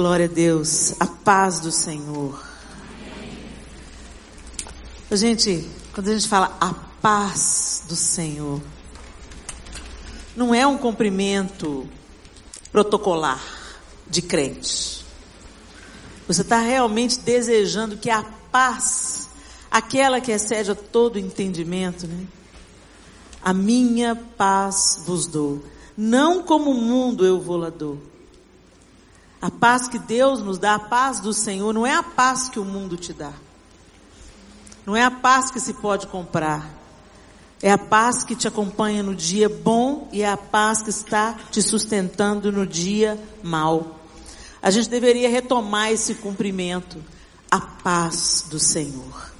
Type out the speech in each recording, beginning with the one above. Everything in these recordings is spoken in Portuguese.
Glória a Deus. A paz do Senhor. Gente, quando a gente fala a paz do Senhor, não é um cumprimento protocolar de crente. Você está realmente desejando que a paz, aquela que excede a todo entendimento, né? A minha paz vos dou. Não como o mundo eu vou lá dou. A paz que Deus nos dá, a paz do Senhor, não é a paz que o mundo te dá. Não é a paz que se pode comprar. É a paz que te acompanha no dia bom e é a paz que está te sustentando no dia mal. A gente deveria retomar esse cumprimento. A paz do Senhor.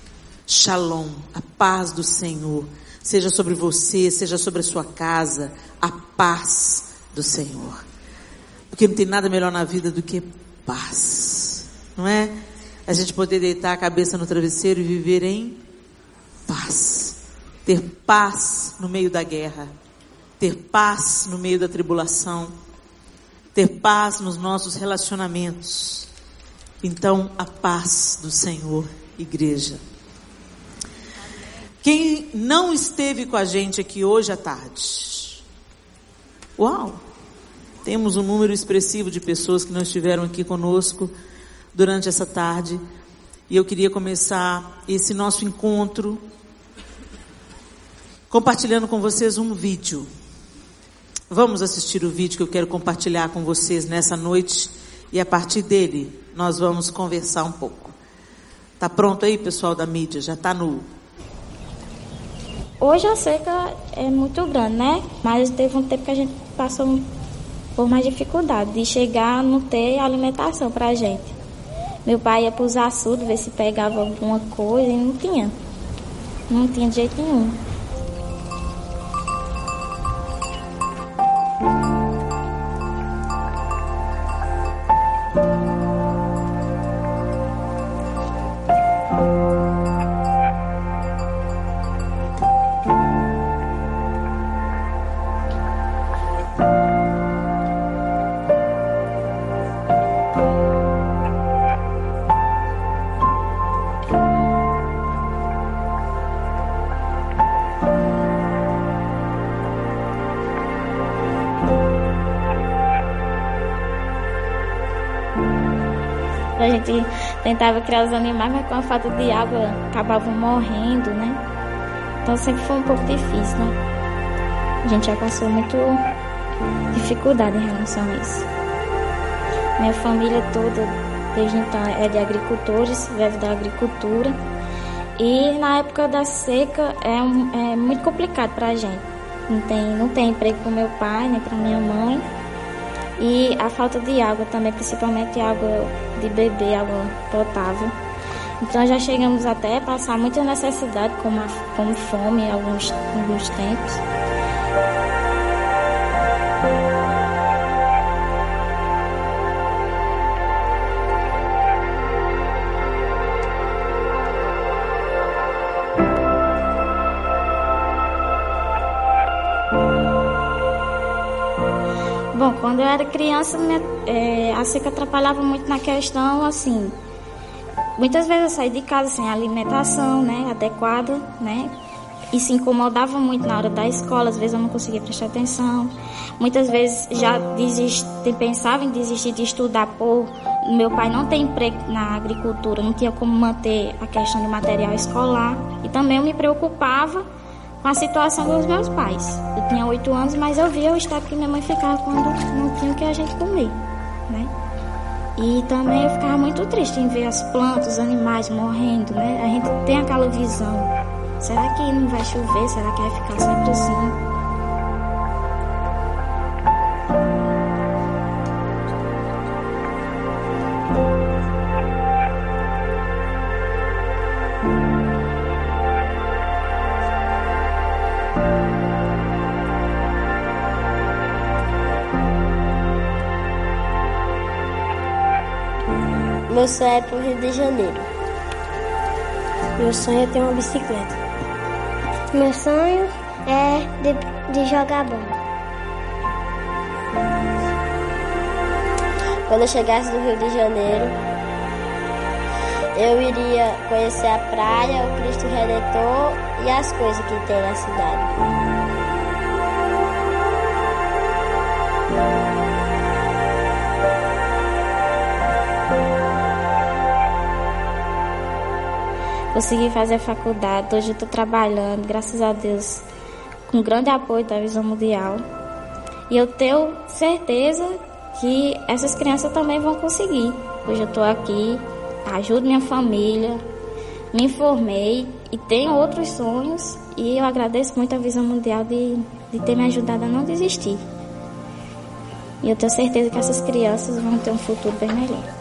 Shalom, a paz do Senhor. Seja sobre você, seja sobre a sua casa. A paz do Senhor. Porque não tem nada melhor na vida do que paz. Não é? A gente poder deitar a cabeça no travesseiro e viver em paz. Ter paz no meio da guerra. Ter paz no meio da tribulação ter paz nos nossos relacionamentos. Então, a paz do Senhor, igreja. Quem não esteve com a gente aqui hoje à tarde? Uau! Temos um número expressivo de pessoas que não estiveram aqui conosco durante essa tarde. E eu queria começar esse nosso encontro compartilhando com vocês um vídeo Vamos assistir o vídeo que eu quero compartilhar com vocês nessa noite e a partir dele nós vamos conversar um pouco. Tá pronto aí, pessoal da mídia? Já tá no Hoje a seca é muito grande, né? Mas teve um tempo que a gente passou por mais dificuldade de chegar a não ter alimentação pra gente. Meu pai ia pros açudes ver se pegava alguma coisa e não tinha. Não tinha de jeito nenhum. Gente tentava criar os animais, mas com a falta de água acabavam morrendo, né? Então sempre foi um pouco difícil, né? A gente já passou muito dificuldade em relação a isso. Minha família toda, desde então, é de agricultores, vive da agricultura. E na época da seca é, um, é muito complicado para a gente. Não tem, não tem emprego para meu pai, nem para minha mãe. E a falta de água também, principalmente água de beber, água potável. Então já chegamos até a passar muita necessidade, como, a, como fome alguns, alguns tempos. Era criança, minha, é, a seca atrapalhava muito na questão, assim, muitas vezes eu saí de casa sem alimentação, né, adequada, né, e se incomodava muito na hora da escola, às vezes eu não conseguia prestar atenção. Muitas vezes já desisti, pensava em desistir de estudar por meu pai não tem emprego na agricultura, não tinha como manter a questão do material escolar. E também eu me preocupava com a situação dos meus pais. Eu tinha oito anos, mas eu via o estado que minha mãe ficava quando não tinha o que a gente comer, né? E também eu ficava muito triste em ver as plantas, os animais morrendo, né? A gente tem aquela visão. Será que não vai chover? Será que vai ficar sempre assim? Meu sonho é pro Rio de Janeiro. Meu sonho é ter uma bicicleta. Meu sonho é de, de jogar bola. quando eu chegasse no Rio de Janeiro, eu iria conhecer a praia, o Cristo Redentor e as coisas que tem na cidade. Consegui fazer a faculdade, hoje estou trabalhando, graças a Deus, com grande apoio da Visão Mundial. E eu tenho certeza que essas crianças também vão conseguir. Hoje eu estou aqui, ajudo minha família, me informei e tenho outros sonhos e eu agradeço muito a Visão Mundial de, de ter me ajudado a não desistir. E eu tenho certeza que essas crianças vão ter um futuro bem melhor.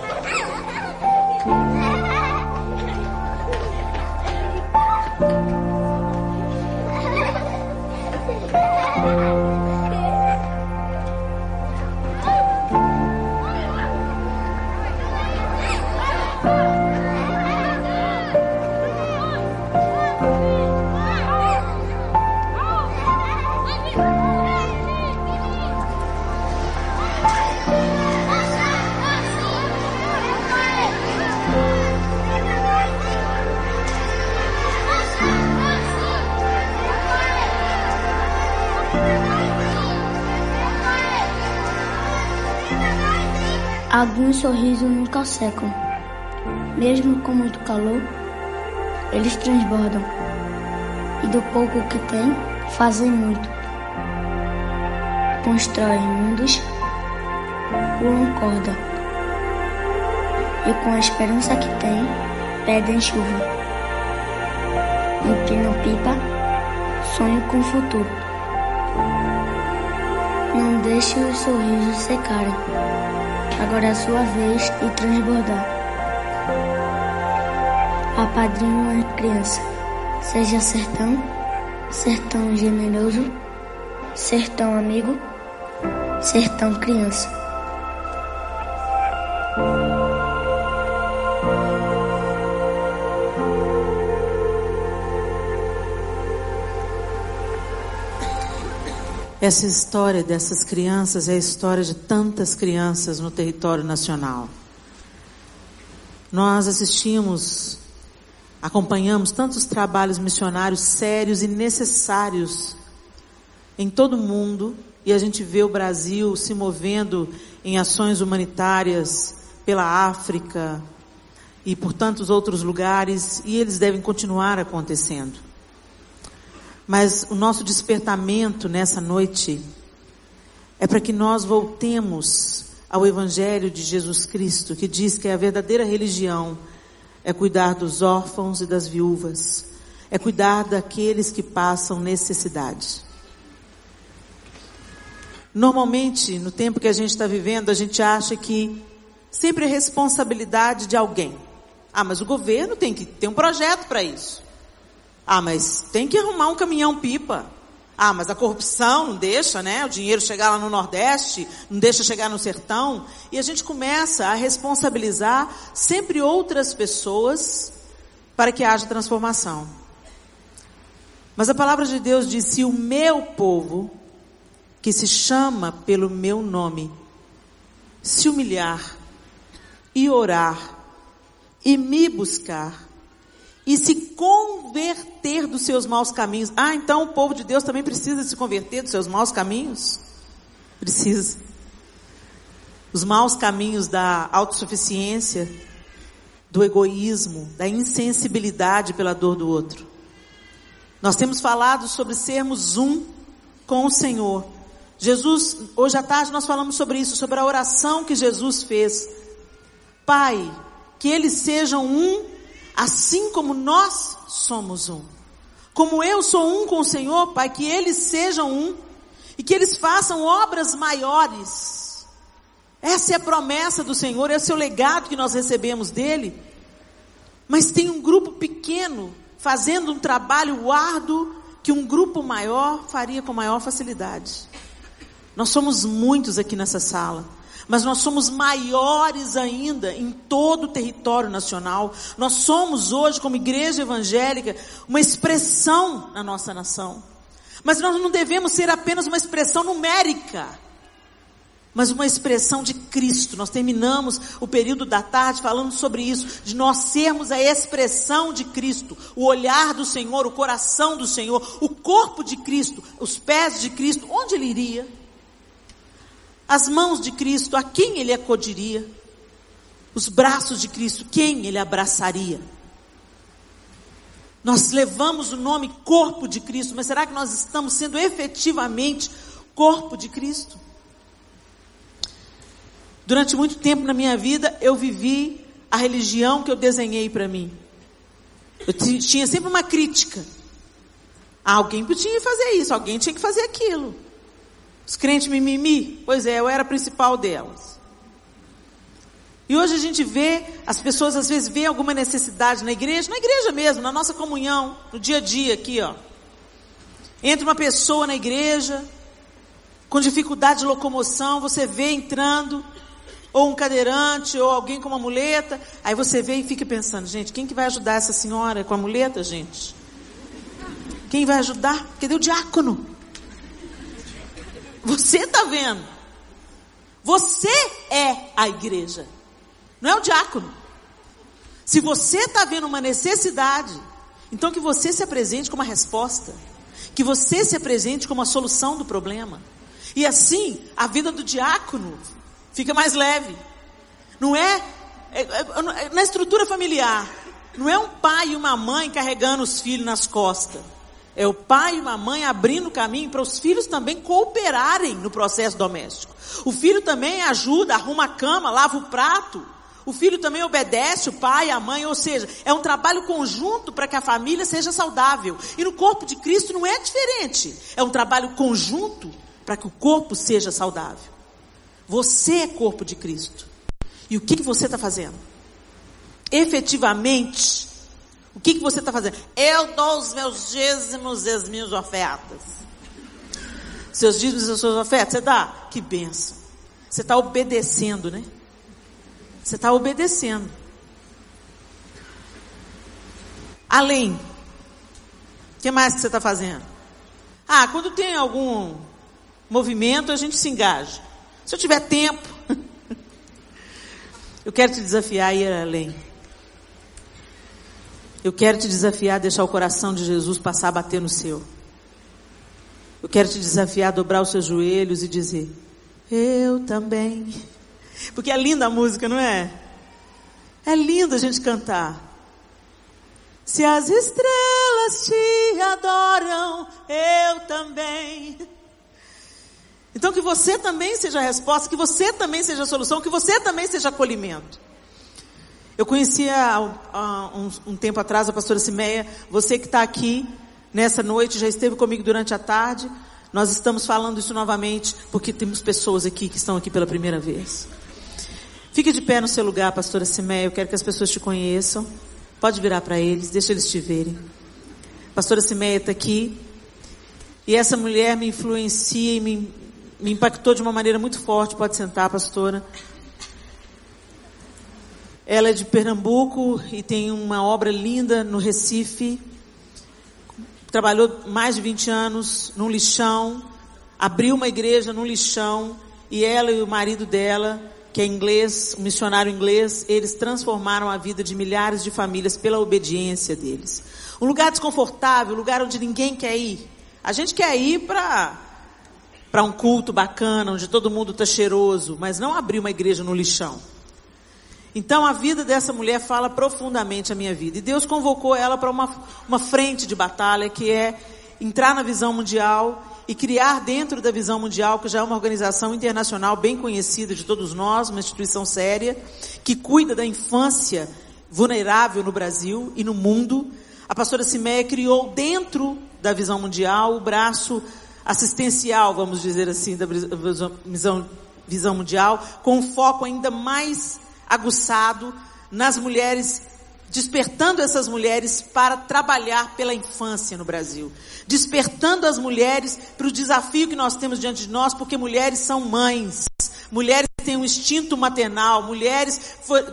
Alguns sorrisos nunca secam. Mesmo com muito calor, eles transbordam. E do pouco que tem, fazem muito. Constroem mundos, pulam corda. E com a esperança que tem, pedem chuva. Empinam pipa, sonham com o futuro. Não deixe os sorrisos secarem. Agora é a sua vez de transbordar. A criança. Seja sertão, sertão generoso, sertão amigo, sertão criança. Essa história dessas crianças é a história de tantas crianças no território nacional. Nós assistimos, acompanhamos tantos trabalhos missionários sérios e necessários em todo o mundo e a gente vê o Brasil se movendo em ações humanitárias pela África e por tantos outros lugares e eles devem continuar acontecendo. Mas o nosso despertamento nessa noite é para que nós voltemos ao Evangelho de Jesus Cristo, que diz que a verdadeira religião é cuidar dos órfãos e das viúvas, é cuidar daqueles que passam necessidade. Normalmente, no tempo que a gente está vivendo, a gente acha que sempre é responsabilidade de alguém. Ah, mas o governo tem que ter um projeto para isso. Ah, mas tem que arrumar um caminhão pipa. Ah, mas a corrupção não deixa, né? O dinheiro chegar lá no Nordeste, não deixa chegar no sertão. E a gente começa a responsabilizar sempre outras pessoas para que haja transformação. Mas a palavra de Deus diz: se o meu povo, que se chama pelo meu nome, se humilhar e orar e me buscar, e se converter dos seus maus caminhos. Ah, então o povo de Deus também precisa se converter dos seus maus caminhos? Precisa. Os maus caminhos da autossuficiência, do egoísmo, da insensibilidade pela dor do outro. Nós temos falado sobre sermos um com o Senhor. Jesus, hoje à tarde nós falamos sobre isso, sobre a oração que Jesus fez. Pai, que eles sejam um assim como nós somos um. Como eu sou um com o Senhor, Pai, que eles sejam um e que eles façam obras maiores. Essa é a promessa do Senhor, esse é o legado que nós recebemos dele. Mas tem um grupo pequeno fazendo um trabalho árduo que um grupo maior faria com maior facilidade. Nós somos muitos aqui nessa sala mas nós somos maiores ainda em todo o território nacional. Nós somos hoje, como igreja evangélica, uma expressão na nossa nação. Mas nós não devemos ser apenas uma expressão numérica. mas uma expressão de Cristo. Nós terminamos o período da tarde falando sobre isso, de nós sermos a expressão de Cristo, o olhar do Senhor, o coração do Senhor, o corpo de Cristo, os pés de Cristo, onde ele iria? As mãos de Cristo, a quem ele acudiria? Os braços de Cristo, quem ele abraçaria? Nós levamos o nome corpo de Cristo, mas será que nós estamos sendo efetivamente corpo de Cristo? Durante muito tempo na minha vida, eu vivi a religião que eu desenhei para mim. Eu tinha sempre uma crítica. Alguém podia fazer isso, alguém tinha que fazer aquilo. Os crentes mimimi, pois é, eu era a principal delas. E hoje a gente vê, as pessoas às vezes veem alguma necessidade na igreja, na igreja mesmo, na nossa comunhão, no dia a dia aqui, ó. Entra uma pessoa na igreja, com dificuldade de locomoção, você vê entrando, ou um cadeirante, ou alguém com uma muleta, aí você vê e fica pensando, gente, quem que vai ajudar essa senhora com a muleta, gente? Quem vai ajudar? Cadê o diácono? Você está vendo? Você é a igreja, não é o diácono. Se você está vendo uma necessidade, então que você se apresente como uma resposta, que você se apresente como a solução do problema. E assim, a vida do diácono fica mais leve. Não é, é, é, é na estrutura familiar. Não é um pai e uma mãe carregando os filhos nas costas. É o pai e uma mãe abrindo caminho para os filhos também cooperarem no processo doméstico. O filho também ajuda, arruma a cama, lava o prato. O filho também obedece o pai e a mãe, ou seja, é um trabalho conjunto para que a família seja saudável. E no corpo de Cristo não é diferente. É um trabalho conjunto para que o corpo seja saudável. Você é corpo de Cristo. E o que, que você está fazendo? Efetivamente, o que, que você está fazendo? Eu dou os meus dízimos e as minhas ofertas. Seus dízimos e as suas ofertas, você dá? Que benção. Você está obedecendo, né? Você está obedecendo. Além, o que mais que você está fazendo? Ah, quando tem algum movimento, a gente se engaja. Se eu tiver tempo, eu quero te desafiar a ir além. Eu quero te desafiar a deixar o coração de Jesus passar a bater no seu. Eu quero te desafiar a dobrar os seus joelhos e dizer: Eu também. Porque é linda a música, não é? É lindo a gente cantar. Se as estrelas te adoram, eu também. Então que você também seja a resposta, que você também seja a solução, que você também seja acolhimento. Eu conhecia há um, um, tempo atrás a pastora Simeia, você que está aqui nessa noite, já esteve comigo durante a tarde. Nós estamos falando isso novamente porque temos pessoas aqui que estão aqui pela primeira vez. Fique de pé no seu lugar, pastora Simeia, eu quero que as pessoas te conheçam. Pode virar para eles, deixa eles te verem. pastora Simeia está aqui. E essa mulher me influencia e me, me impactou de uma maneira muito forte. Pode sentar, pastora. Ela é de Pernambuco e tem uma obra linda no Recife. Trabalhou mais de 20 anos num lixão, abriu uma igreja num lixão e ela e o marido dela, que é inglês, um missionário inglês, eles transformaram a vida de milhares de famílias pela obediência deles. Um lugar desconfortável, um lugar onde ninguém quer ir. A gente quer ir para para um culto bacana, onde todo mundo está cheiroso, mas não abrir uma igreja no lixão. Então a vida dessa mulher fala profundamente a minha vida. E Deus convocou ela para uma, uma frente de batalha que é entrar na visão mundial e criar dentro da visão mundial, que já é uma organização internacional bem conhecida de todos nós, uma instituição séria, que cuida da infância vulnerável no Brasil e no mundo. A pastora Simeia criou dentro da visão mundial o braço assistencial, vamos dizer assim, da visão, visão mundial, com um foco ainda mais aguçado nas mulheres, despertando essas mulheres para trabalhar pela infância no Brasil, despertando as mulheres para o desafio que nós temos diante de nós, porque mulheres são mães, mulheres têm um instinto maternal, mulheres foi,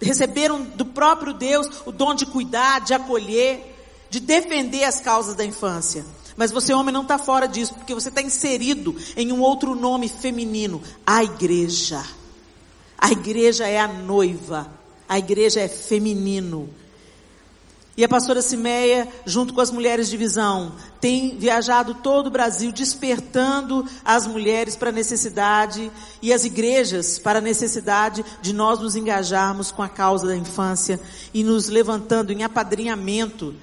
receberam do próprio Deus o dom de cuidar, de acolher, de defender as causas da infância. Mas você, homem, não está fora disso, porque você está inserido em um outro nome feminino: a igreja. A igreja é a noiva. A igreja é feminino. E a pastora Simeia, junto com as mulheres de visão, tem viajado todo o Brasil despertando as mulheres para a necessidade e as igrejas para a necessidade de nós nos engajarmos com a causa da infância e nos levantando em apadrinhamento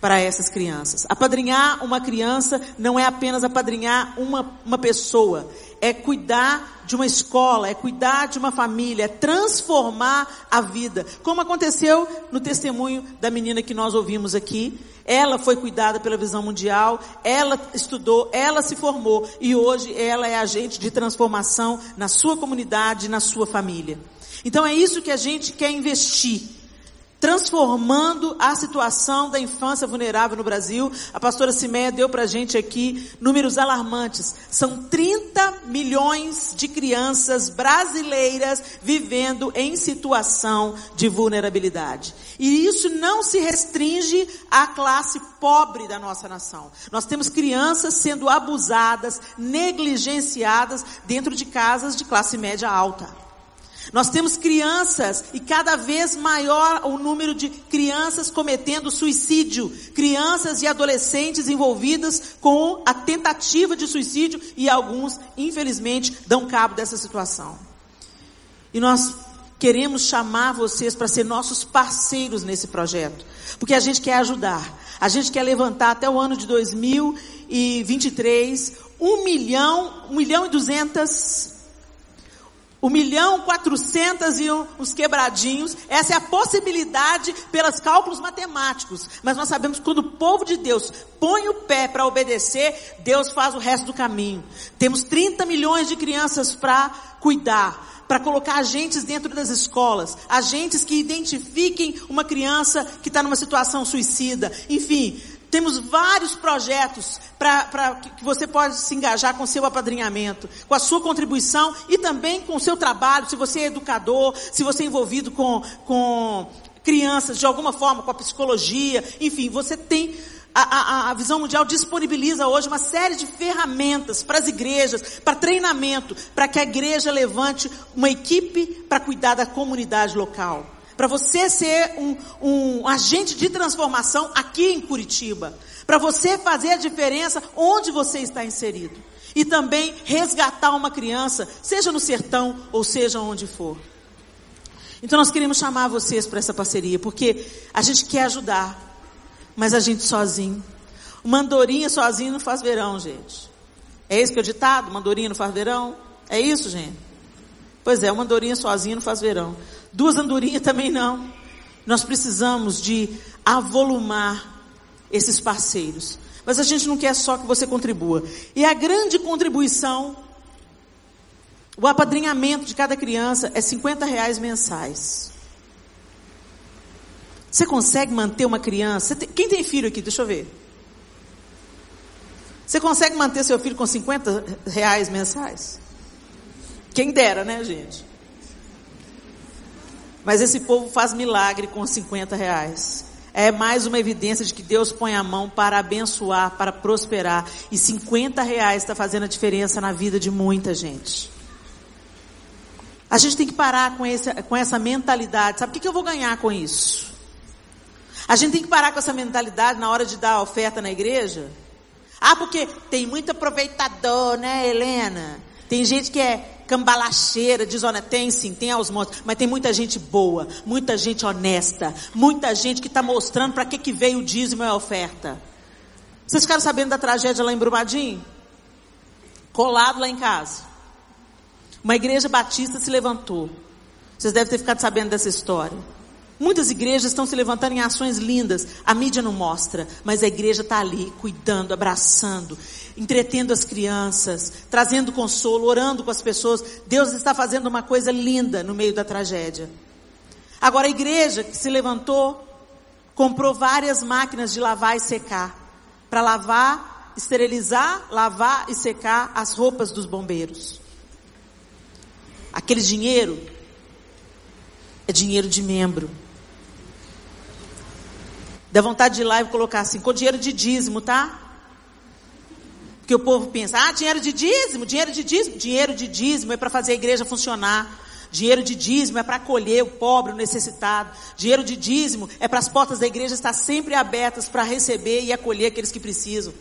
para essas crianças. Apadrinhar uma criança não é apenas apadrinhar uma, uma pessoa, é cuidar de uma escola, é cuidar de uma família, é transformar a vida. Como aconteceu no testemunho da menina que nós ouvimos aqui. Ela foi cuidada pela visão mundial, ela estudou, ela se formou e hoje ela é agente de transformação na sua comunidade, na sua família. Então é isso que a gente quer investir transformando a situação da infância vulnerável no Brasil. A pastora Simeia deu para a gente aqui números alarmantes. São 30 milhões de crianças brasileiras vivendo em situação de vulnerabilidade. E isso não se restringe à classe pobre da nossa nação. Nós temos crianças sendo abusadas, negligenciadas dentro de casas de classe média alta. Nós temos crianças e cada vez maior o número de crianças cometendo suicídio, crianças e adolescentes envolvidas com a tentativa de suicídio e alguns, infelizmente, dão cabo dessa situação. E nós queremos chamar vocês para ser nossos parceiros nesse projeto, porque a gente quer ajudar, a gente quer levantar até o ano de 2023 um milhão, um milhão e duzentas um milhão quatrocentas e uns quebradinhos. Essa é a possibilidade pelos cálculos matemáticos. Mas nós sabemos que quando o povo de Deus põe o pé para obedecer, Deus faz o resto do caminho. Temos 30 milhões de crianças para cuidar para colocar agentes dentro das escolas, agentes que identifiquem uma criança que está numa situação suicida, enfim, temos vários projetos para que você pode se engajar com seu apadrinhamento, com a sua contribuição e também com o seu trabalho, se você é educador, se você é envolvido com, com crianças de alguma forma, com a psicologia, enfim, você tem a, a, a, Visão Mundial disponibiliza hoje uma série de ferramentas para as igrejas, para treinamento, para que a igreja levante uma equipe para cuidar da comunidade local para você ser um, um agente de transformação aqui em Curitiba, para você fazer a diferença onde você está inserido e também resgatar uma criança, seja no sertão ou seja onde for. Então nós queremos chamar vocês para essa parceria, porque a gente quer ajudar, mas a gente sozinho. Uma andorinha sozinho não faz verão, gente. É esse que é o ditado? Mandorinha não faz verão? É isso, gente? Pois é, uma andorinha sozinha não faz verão. Duas andorinhas também não. Nós precisamos de avolumar esses parceiros. Mas a gente não quer só que você contribua. E a grande contribuição, o apadrinhamento de cada criança é 50 reais mensais. Você consegue manter uma criança? Quem tem filho aqui? Deixa eu ver. Você consegue manter seu filho com 50 reais mensais? Quem dera, né, gente? Mas esse povo faz milagre com 50 reais. É mais uma evidência de que Deus põe a mão para abençoar, para prosperar. E 50 reais está fazendo a diferença na vida de muita gente. A gente tem que parar com, esse, com essa mentalidade. Sabe o que, que eu vou ganhar com isso? A gente tem que parar com essa mentalidade na hora de dar a oferta na igreja. Ah, porque tem muito aproveitador, né, Helena? Tem gente que é cambalacheira, desonesta. Tem sim, tem aos montes. Mas tem muita gente boa, muita gente honesta, muita gente que está mostrando para que, que veio o dízimo e a oferta. Vocês ficaram sabendo da tragédia lá em Brumadinho? Colado lá em casa. Uma igreja batista se levantou. Vocês devem ter ficado sabendo dessa história. Muitas igrejas estão se levantando em ações lindas. A mídia não mostra, mas a igreja está ali, cuidando, abraçando, entretendo as crianças, trazendo consolo, orando com as pessoas. Deus está fazendo uma coisa linda no meio da tragédia. Agora a igreja que se levantou, comprou várias máquinas de lavar e secar, para lavar, esterilizar, lavar e secar as roupas dos bombeiros. Aquele dinheiro é dinheiro de membro. Dá vontade de ir lá e colocar assim, com dinheiro de dízimo, tá? Porque o povo pensa, ah, dinheiro de dízimo, dinheiro de dízimo. Dinheiro de dízimo é para fazer a igreja funcionar. Dinheiro de dízimo é para acolher o pobre, o necessitado. Dinheiro de dízimo é para as portas da igreja estar sempre abertas para receber e acolher aqueles que precisam.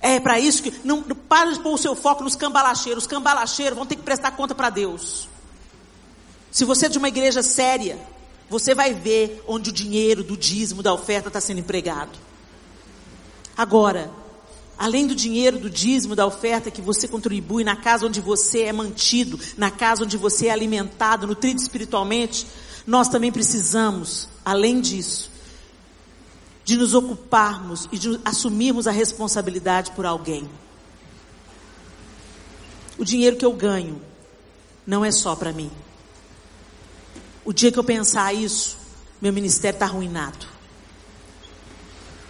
É para isso que não, não para de pôr o seu foco nos cambalacheiros. Os cambalacheiros vão ter que prestar conta para Deus. Se você é de uma igreja séria, você vai ver onde o dinheiro do dízimo, da oferta está sendo empregado. Agora, além do dinheiro do dízimo, da oferta que você contribui na casa onde você é mantido, na casa onde você é alimentado, nutrido espiritualmente, nós também precisamos, além disso, de nos ocuparmos e de assumirmos a responsabilidade por alguém. O dinheiro que eu ganho não é só para mim. O dia que eu pensar isso, meu ministério está arruinado.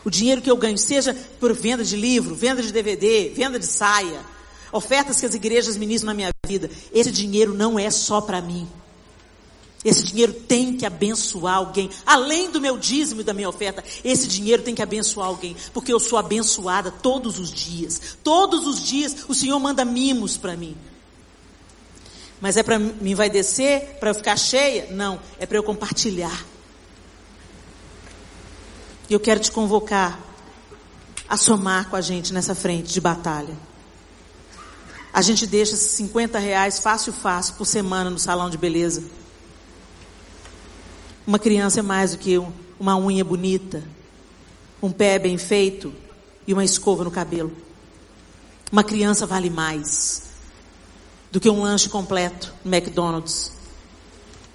O dinheiro que eu ganho, seja por venda de livro, venda de DVD, venda de saia, ofertas que as igrejas ministram na minha vida, esse dinheiro não é só para mim. Esse dinheiro tem que abençoar alguém. Além do meu dízimo e da minha oferta, esse dinheiro tem que abençoar alguém. Porque eu sou abençoada todos os dias. Todos os dias o Senhor manda mimos para mim. Mas é para mim vai descer, para eu ficar cheia? Não, é para eu compartilhar. E eu quero te convocar a somar com a gente nessa frente de batalha. A gente deixa 50 reais fácil, fácil por semana no salão de beleza. Uma criança é mais do que uma unha bonita, um pé bem feito e uma escova no cabelo. Uma criança vale mais do que um lanche completo no McDonald's.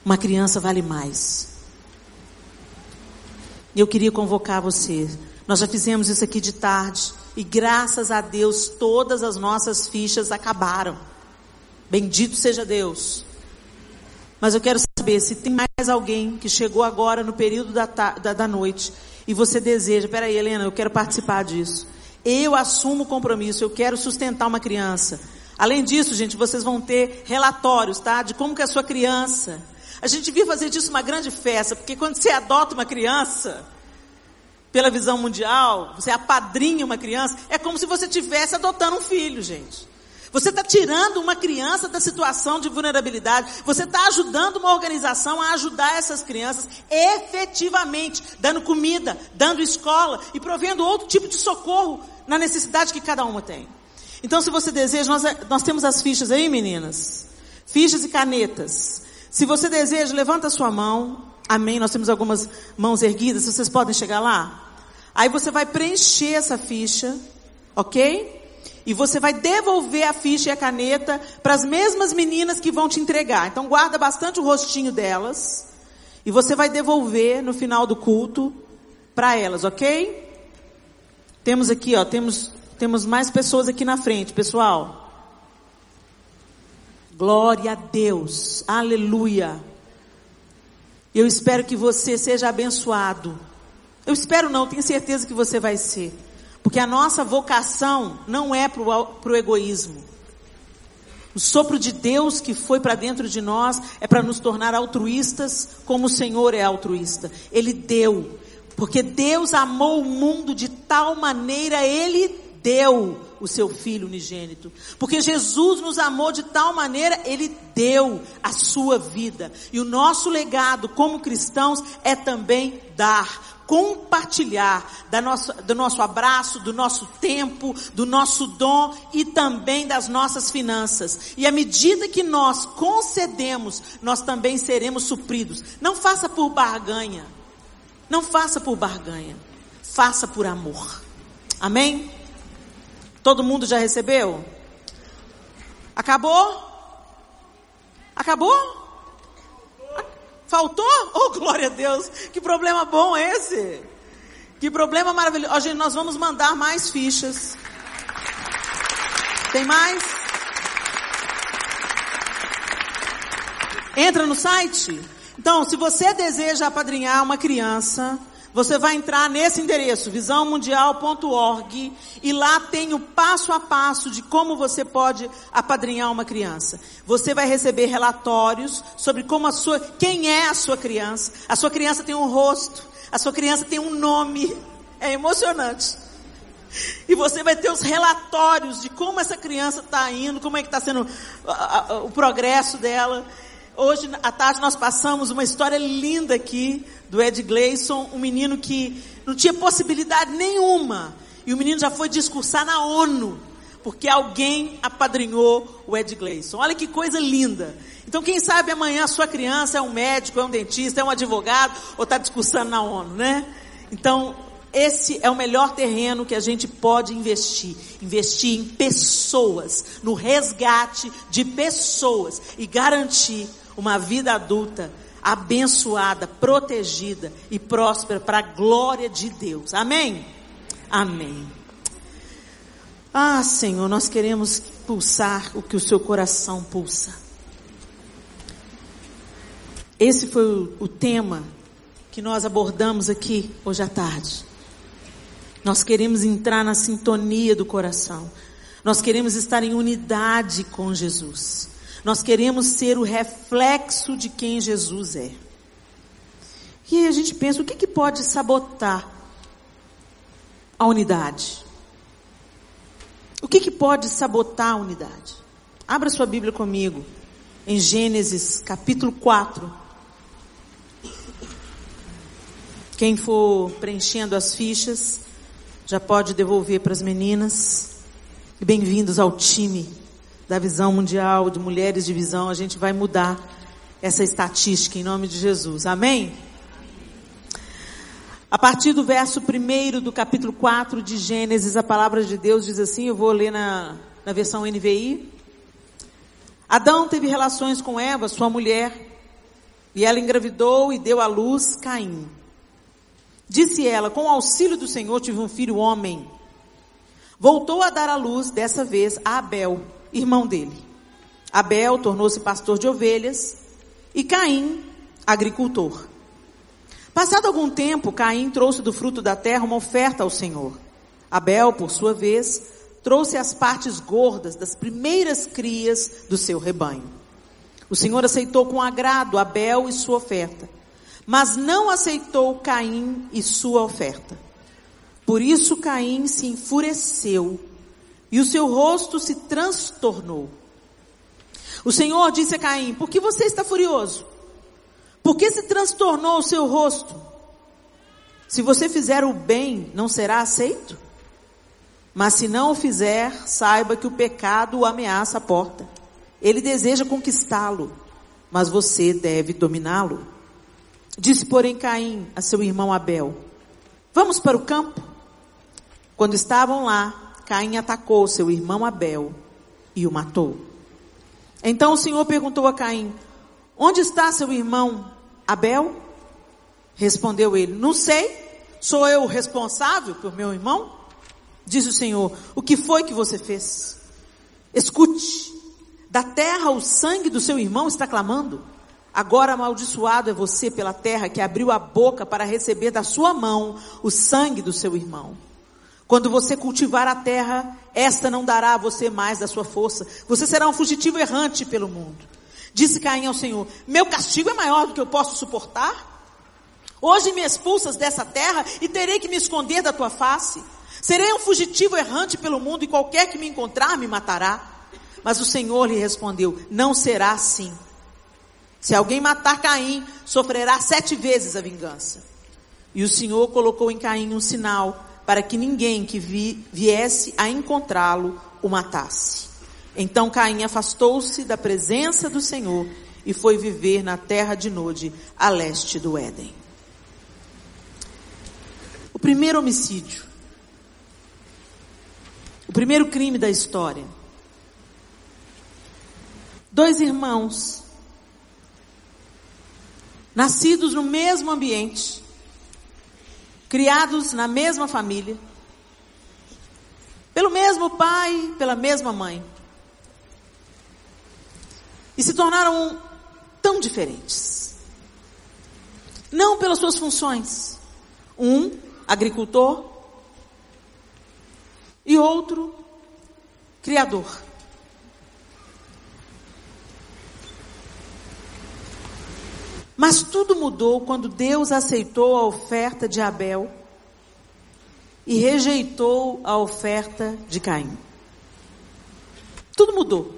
Uma criança vale mais. E eu queria convocar você. Nós já fizemos isso aqui de tarde e graças a Deus todas as nossas fichas acabaram. Bendito seja Deus. Mas eu quero saber se tem mais alguém que chegou agora no período da, da, da noite e você deseja, peraí Helena, eu quero participar disso. Eu assumo o compromisso, eu quero sustentar uma criança. Além disso, gente, vocês vão ter relatórios, tá? De como que a sua criança. A gente devia fazer disso uma grande festa, porque quando você adota uma criança, pela visão mundial, você apadrinha uma criança, é como se você estivesse adotando um filho, gente. Você está tirando uma criança da situação de vulnerabilidade. Você está ajudando uma organização a ajudar essas crianças efetivamente, dando comida, dando escola e provendo outro tipo de socorro na necessidade que cada uma tem. Então, se você deseja, nós, nós temos as fichas aí, meninas. Fichas e canetas. Se você deseja, levanta a sua mão. Amém. Nós temos algumas mãos erguidas. Vocês podem chegar lá? Aí você vai preencher essa ficha, ok? E você vai devolver a ficha e a caneta para as mesmas meninas que vão te entregar. Então guarda bastante o rostinho delas. E você vai devolver no final do culto para elas, ok? Temos aqui, ó, temos temos mais pessoas aqui na frente, pessoal. Glória a Deus. Aleluia. Eu espero que você seja abençoado. Eu espero não, tenho certeza que você vai ser. Porque a nossa vocação não é para o egoísmo. O sopro de Deus que foi para dentro de nós é para nos tornar altruístas como o Senhor é altruísta. Ele deu. Porque Deus amou o mundo de tal maneira, Ele deu o seu filho unigênito. Porque Jesus nos amou de tal maneira, ele deu a sua vida. E o nosso legado como cristãos é também dar, compartilhar da nossa, do nosso abraço, do nosso tempo, do nosso dom e também das nossas finanças. E à medida que nós concedemos, nós também seremos supridos. Não faça por barganha. Não faça por barganha. Faça por amor. Amém? Todo mundo já recebeu? Acabou? Acabou? Faltou? Oh, glória a Deus! Que problema bom esse! Que problema maravilhoso. Oh, gente, nós vamos mandar mais fichas. Tem mais? Entra no site. Então, se você deseja apadrinhar uma criança, você vai entrar nesse endereço, visãomundial.org, e lá tem o passo a passo de como você pode apadrinhar uma criança. Você vai receber relatórios sobre como a sua, quem é a sua criança. A sua criança tem um rosto, a sua criança tem um nome. É emocionante. E você vai ter os relatórios de como essa criança está indo, como é que está sendo o progresso dela. Hoje à tarde nós passamos uma história linda aqui do Ed Gleison, um menino que não tinha possibilidade nenhuma. E o menino já foi discursar na ONU, porque alguém apadrinhou o Ed Gleison. Olha que coisa linda. Então, quem sabe amanhã a sua criança é um médico, é um dentista, é um advogado, ou está discursando na ONU, né? Então, esse é o melhor terreno que a gente pode investir. Investir em pessoas, no resgate de pessoas e garantir uma vida adulta abençoada, protegida e próspera para a glória de Deus. Amém? Amém. Ah, Senhor, nós queremos pulsar o que o seu coração pulsa. Esse foi o, o tema que nós abordamos aqui hoje à tarde. Nós queremos entrar na sintonia do coração. Nós queremos estar em unidade com Jesus. Nós queremos ser o reflexo de quem Jesus é. E a gente pensa, o que, que pode sabotar a unidade? O que, que pode sabotar a unidade? Abra sua Bíblia comigo, em Gênesis capítulo 4. Quem for preenchendo as fichas, já pode devolver para as meninas. E bem-vindos ao time da Visão Mundial, de Mulheres de Visão. A gente vai mudar essa estatística em nome de Jesus. Amém? A partir do verso 1 do capítulo 4 de Gênesis, a palavra de Deus diz assim, eu vou ler na, na versão NVI. Adão teve relações com Eva, sua mulher, e ela engravidou e deu à luz Caim. Disse ela: Com o auxílio do Senhor tive um filho homem. Voltou a dar à luz, dessa vez, a Abel, irmão dele. Abel tornou-se pastor de ovelhas e Caim, agricultor. Passado algum tempo, Caim trouxe do fruto da terra uma oferta ao Senhor. Abel, por sua vez, trouxe as partes gordas das primeiras crias do seu rebanho. O Senhor aceitou com agrado Abel e sua oferta mas não aceitou Caim e sua oferta. Por isso Caim se enfureceu e o seu rosto se transtornou. O Senhor disse a Caim: Por que você está furioso? Por que se transtornou o seu rosto? Se você fizer o bem, não será aceito? Mas se não o fizer, saiba que o pecado o ameaça a porta. Ele deseja conquistá-lo, mas você deve dominá-lo. Disse, porém, Caim a seu irmão Abel: Vamos para o campo? Quando estavam lá, Caim atacou seu irmão Abel e o matou. Então o Senhor perguntou a Caim: Onde está seu irmão Abel? Respondeu ele: Não sei. Sou eu o responsável por meu irmão? Diz o Senhor: O que foi que você fez? Escute. Da terra o sangue do seu irmão está clamando. Agora amaldiçoado é você pela terra que abriu a boca para receber da sua mão o sangue do seu irmão. Quando você cultivar a terra, esta não dará a você mais da sua força. Você será um fugitivo errante pelo mundo. Disse Caim ao Senhor: Meu castigo é maior do que eu posso suportar? Hoje me expulsas dessa terra e terei que me esconder da tua face. Serei um fugitivo errante pelo mundo e qualquer que me encontrar me matará. Mas o Senhor lhe respondeu: Não será assim. Se alguém matar Caim, sofrerá sete vezes a vingança. E o Senhor colocou em Caim um sinal para que ninguém que vi, viesse a encontrá-lo o matasse. Então Caim afastou-se da presença do Senhor e foi viver na terra de Nod, a leste do Éden. O primeiro homicídio. O primeiro crime da história. Dois irmãos nascidos no mesmo ambiente, criados na mesma família, pelo mesmo pai, pela mesma mãe, e se tornaram tão diferentes. Não pelas suas funções. Um, agricultor, e outro, criador. Mas tudo mudou quando Deus aceitou a oferta de Abel e rejeitou a oferta de Caim. Tudo mudou.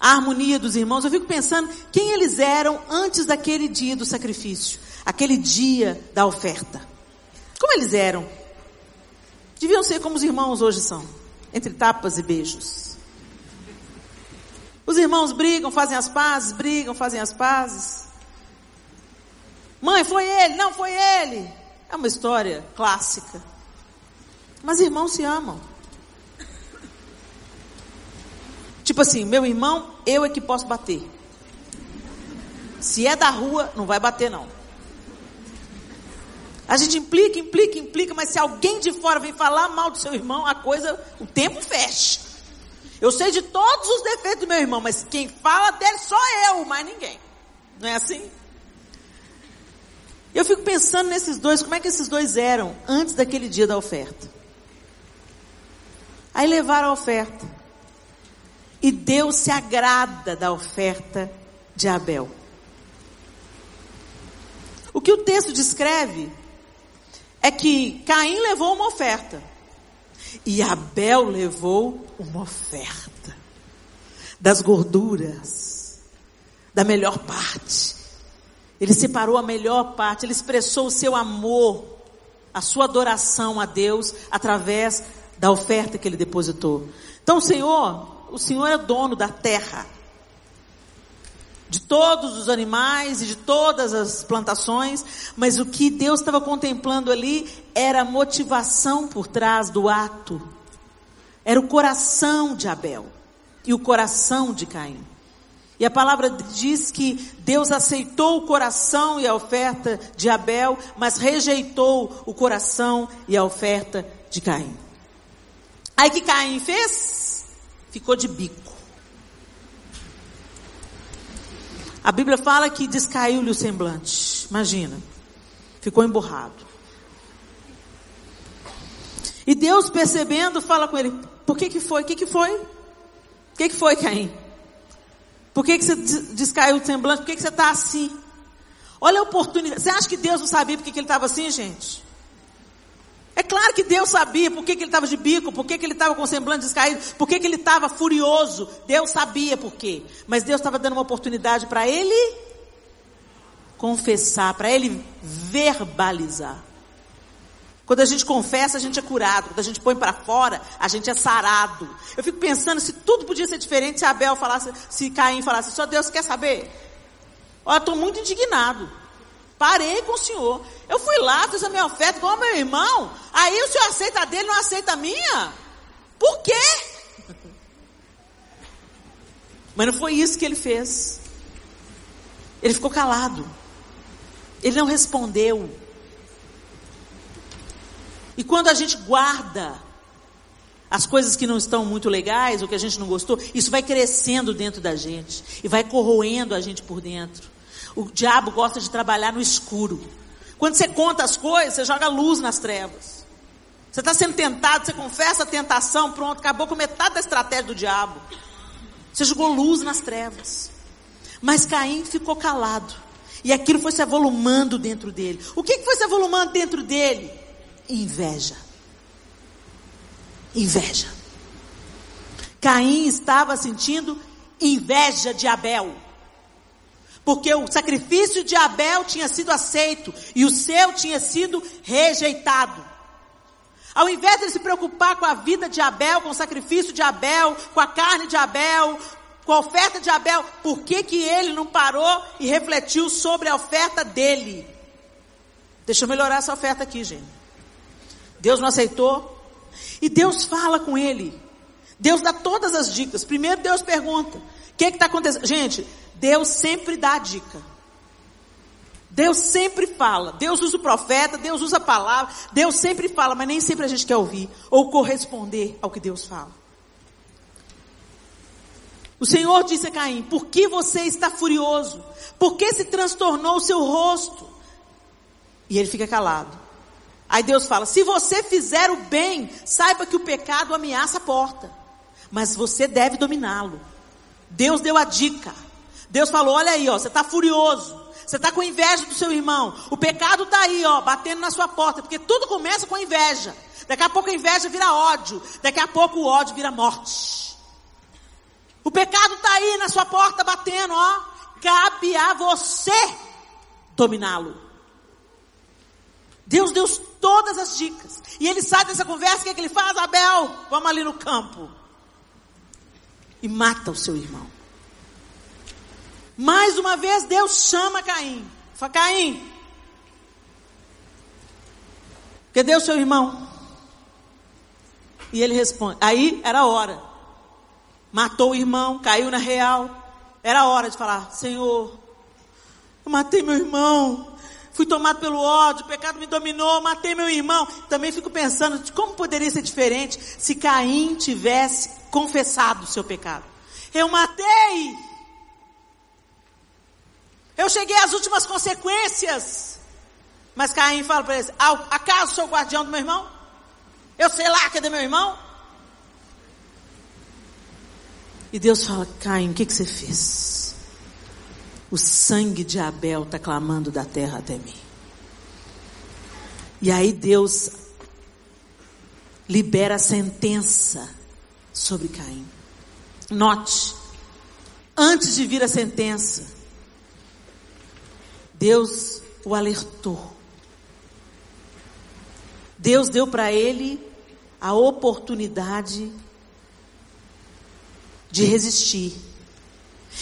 A harmonia dos irmãos, eu fico pensando quem eles eram antes daquele dia do sacrifício, aquele dia da oferta. Como eles eram? Deviam ser como os irmãos hoje são, entre tapas e beijos. Os irmãos brigam, fazem as pazes, brigam, fazem as pazes. Mãe, foi ele, não foi ele. É uma história clássica. Mas irmãos se amam. Tipo assim, meu irmão, eu é que posso bater. Se é da rua, não vai bater não. A gente implica, implica, implica, mas se alguém de fora vem falar mal do seu irmão, a coisa, o tempo fecha. Eu sei de todos os defeitos do meu irmão, mas quem fala dele só eu, mais ninguém. Não é assim? Eu fico pensando nesses dois, como é que esses dois eram antes daquele dia da oferta. Aí levaram a oferta. E Deus se agrada da oferta de Abel. O que o texto descreve é que Caim levou uma oferta e Abel levou uma oferta das gorduras, da melhor parte. Ele separou a melhor parte, ele expressou o seu amor, a sua adoração a Deus através da oferta que ele depositou. Então, o Senhor, o Senhor é dono da terra de todos os animais e de todas as plantações, mas o que Deus estava contemplando ali era a motivação por trás do ato. Era o coração de Abel e o coração de Caim. E a palavra diz que Deus aceitou o coração e a oferta de Abel, mas rejeitou o coração e a oferta de Caim. Aí que Caim fez? Ficou de bico. A Bíblia fala que descaiu-lhe o semblante. Imagina. Ficou emborrado. E Deus percebendo, fala com ele, por que que foi? O que que foi? O que que foi, Caim? Por que que você descaiu o semblante? Por que que você está assim? Olha a oportunidade. Você acha que Deus não sabia por que, que ele estava assim, gente? É claro que Deus sabia por que, que ele estava de bico, por que, que ele estava com o semblante descaído, por que, que ele estava furioso. Deus sabia por quê. Mas Deus estava dando uma oportunidade para ele confessar, para ele verbalizar. Quando a gente confessa, a gente é curado. Quando a gente põe para fora, a gente é sarado. Eu fico pensando se tudo podia ser diferente se Abel falasse, se Caim falasse, só Deus quer saber. Olha, estou muito indignado. Parei com o senhor. Eu fui lá, fiz a minha oferta igual meu irmão. Aí o senhor aceita a dele, não aceita a minha? Por quê? Mas não foi isso que ele fez. Ele ficou calado. Ele não respondeu. E quando a gente guarda as coisas que não estão muito legais, ou que a gente não gostou, isso vai crescendo dentro da gente e vai corroendo a gente por dentro. O diabo gosta de trabalhar no escuro. Quando você conta as coisas, você joga luz nas trevas. Você está sendo tentado, você confessa a tentação, pronto, acabou com metade da estratégia do diabo. Você jogou luz nas trevas. Mas Caim ficou calado. E aquilo foi se avolumando dentro dele. O que, que foi se avolumando dentro dele? Inveja. Inveja. Caim estava sentindo inveja de Abel. Porque o sacrifício de Abel tinha sido aceito e o seu tinha sido rejeitado. Ao invés de ele se preocupar com a vida de Abel, com o sacrifício de Abel, com a carne de Abel, com a oferta de Abel, por que, que ele não parou e refletiu sobre a oferta dele? Deixa eu melhorar essa oferta aqui, gente. Deus não aceitou. E Deus fala com ele. Deus dá todas as dicas. Primeiro Deus pergunta: o que está acontecendo? Gente, Deus sempre dá a dica. Deus sempre fala. Deus usa o profeta, Deus usa a palavra. Deus sempre fala, mas nem sempre a gente quer ouvir ou corresponder ao que Deus fala. O Senhor disse a Caim: Por que você está furioso? Por que se transtornou o seu rosto? E ele fica calado. Aí Deus fala: Se você fizer o bem, saiba que o pecado ameaça a porta, mas você deve dominá-lo. Deus deu a dica. Deus falou: olha aí, ó, você está furioso. Você está com inveja do seu irmão. O pecado está aí, ó, batendo na sua porta, porque tudo começa com inveja. Daqui a pouco a inveja vira ódio. Daqui a pouco o ódio vira morte. O pecado está aí na sua porta batendo, ó. Cabe a você dominá-lo. Deus deu todas as dicas. E ele sai dessa conversa, o que, é que ele faz? Abel, vamos ali no campo. E mata o seu irmão. Mais uma vez Deus chama Caim. Fala, Caim. Cadê o seu irmão? E ele responde. Aí era a hora. Matou o irmão, caiu na real. Era a hora de falar: Senhor, eu matei meu irmão. Fui tomado pelo ódio, o pecado me dominou, matei meu irmão. Também fico pensando como poderia ser diferente se Caim tivesse confessado o seu pecado. Eu matei. Eu cheguei às últimas consequências. Mas Caim fala para ele: acaso sou guardião do meu irmão? Eu sei lá, cadê meu irmão? E Deus fala: Caim, o que, que você fez? O sangue de Abel está clamando da terra até mim. E aí Deus libera a sentença sobre Caim. Note, antes de vir a sentença, Deus o alertou. Deus deu para ele a oportunidade de resistir.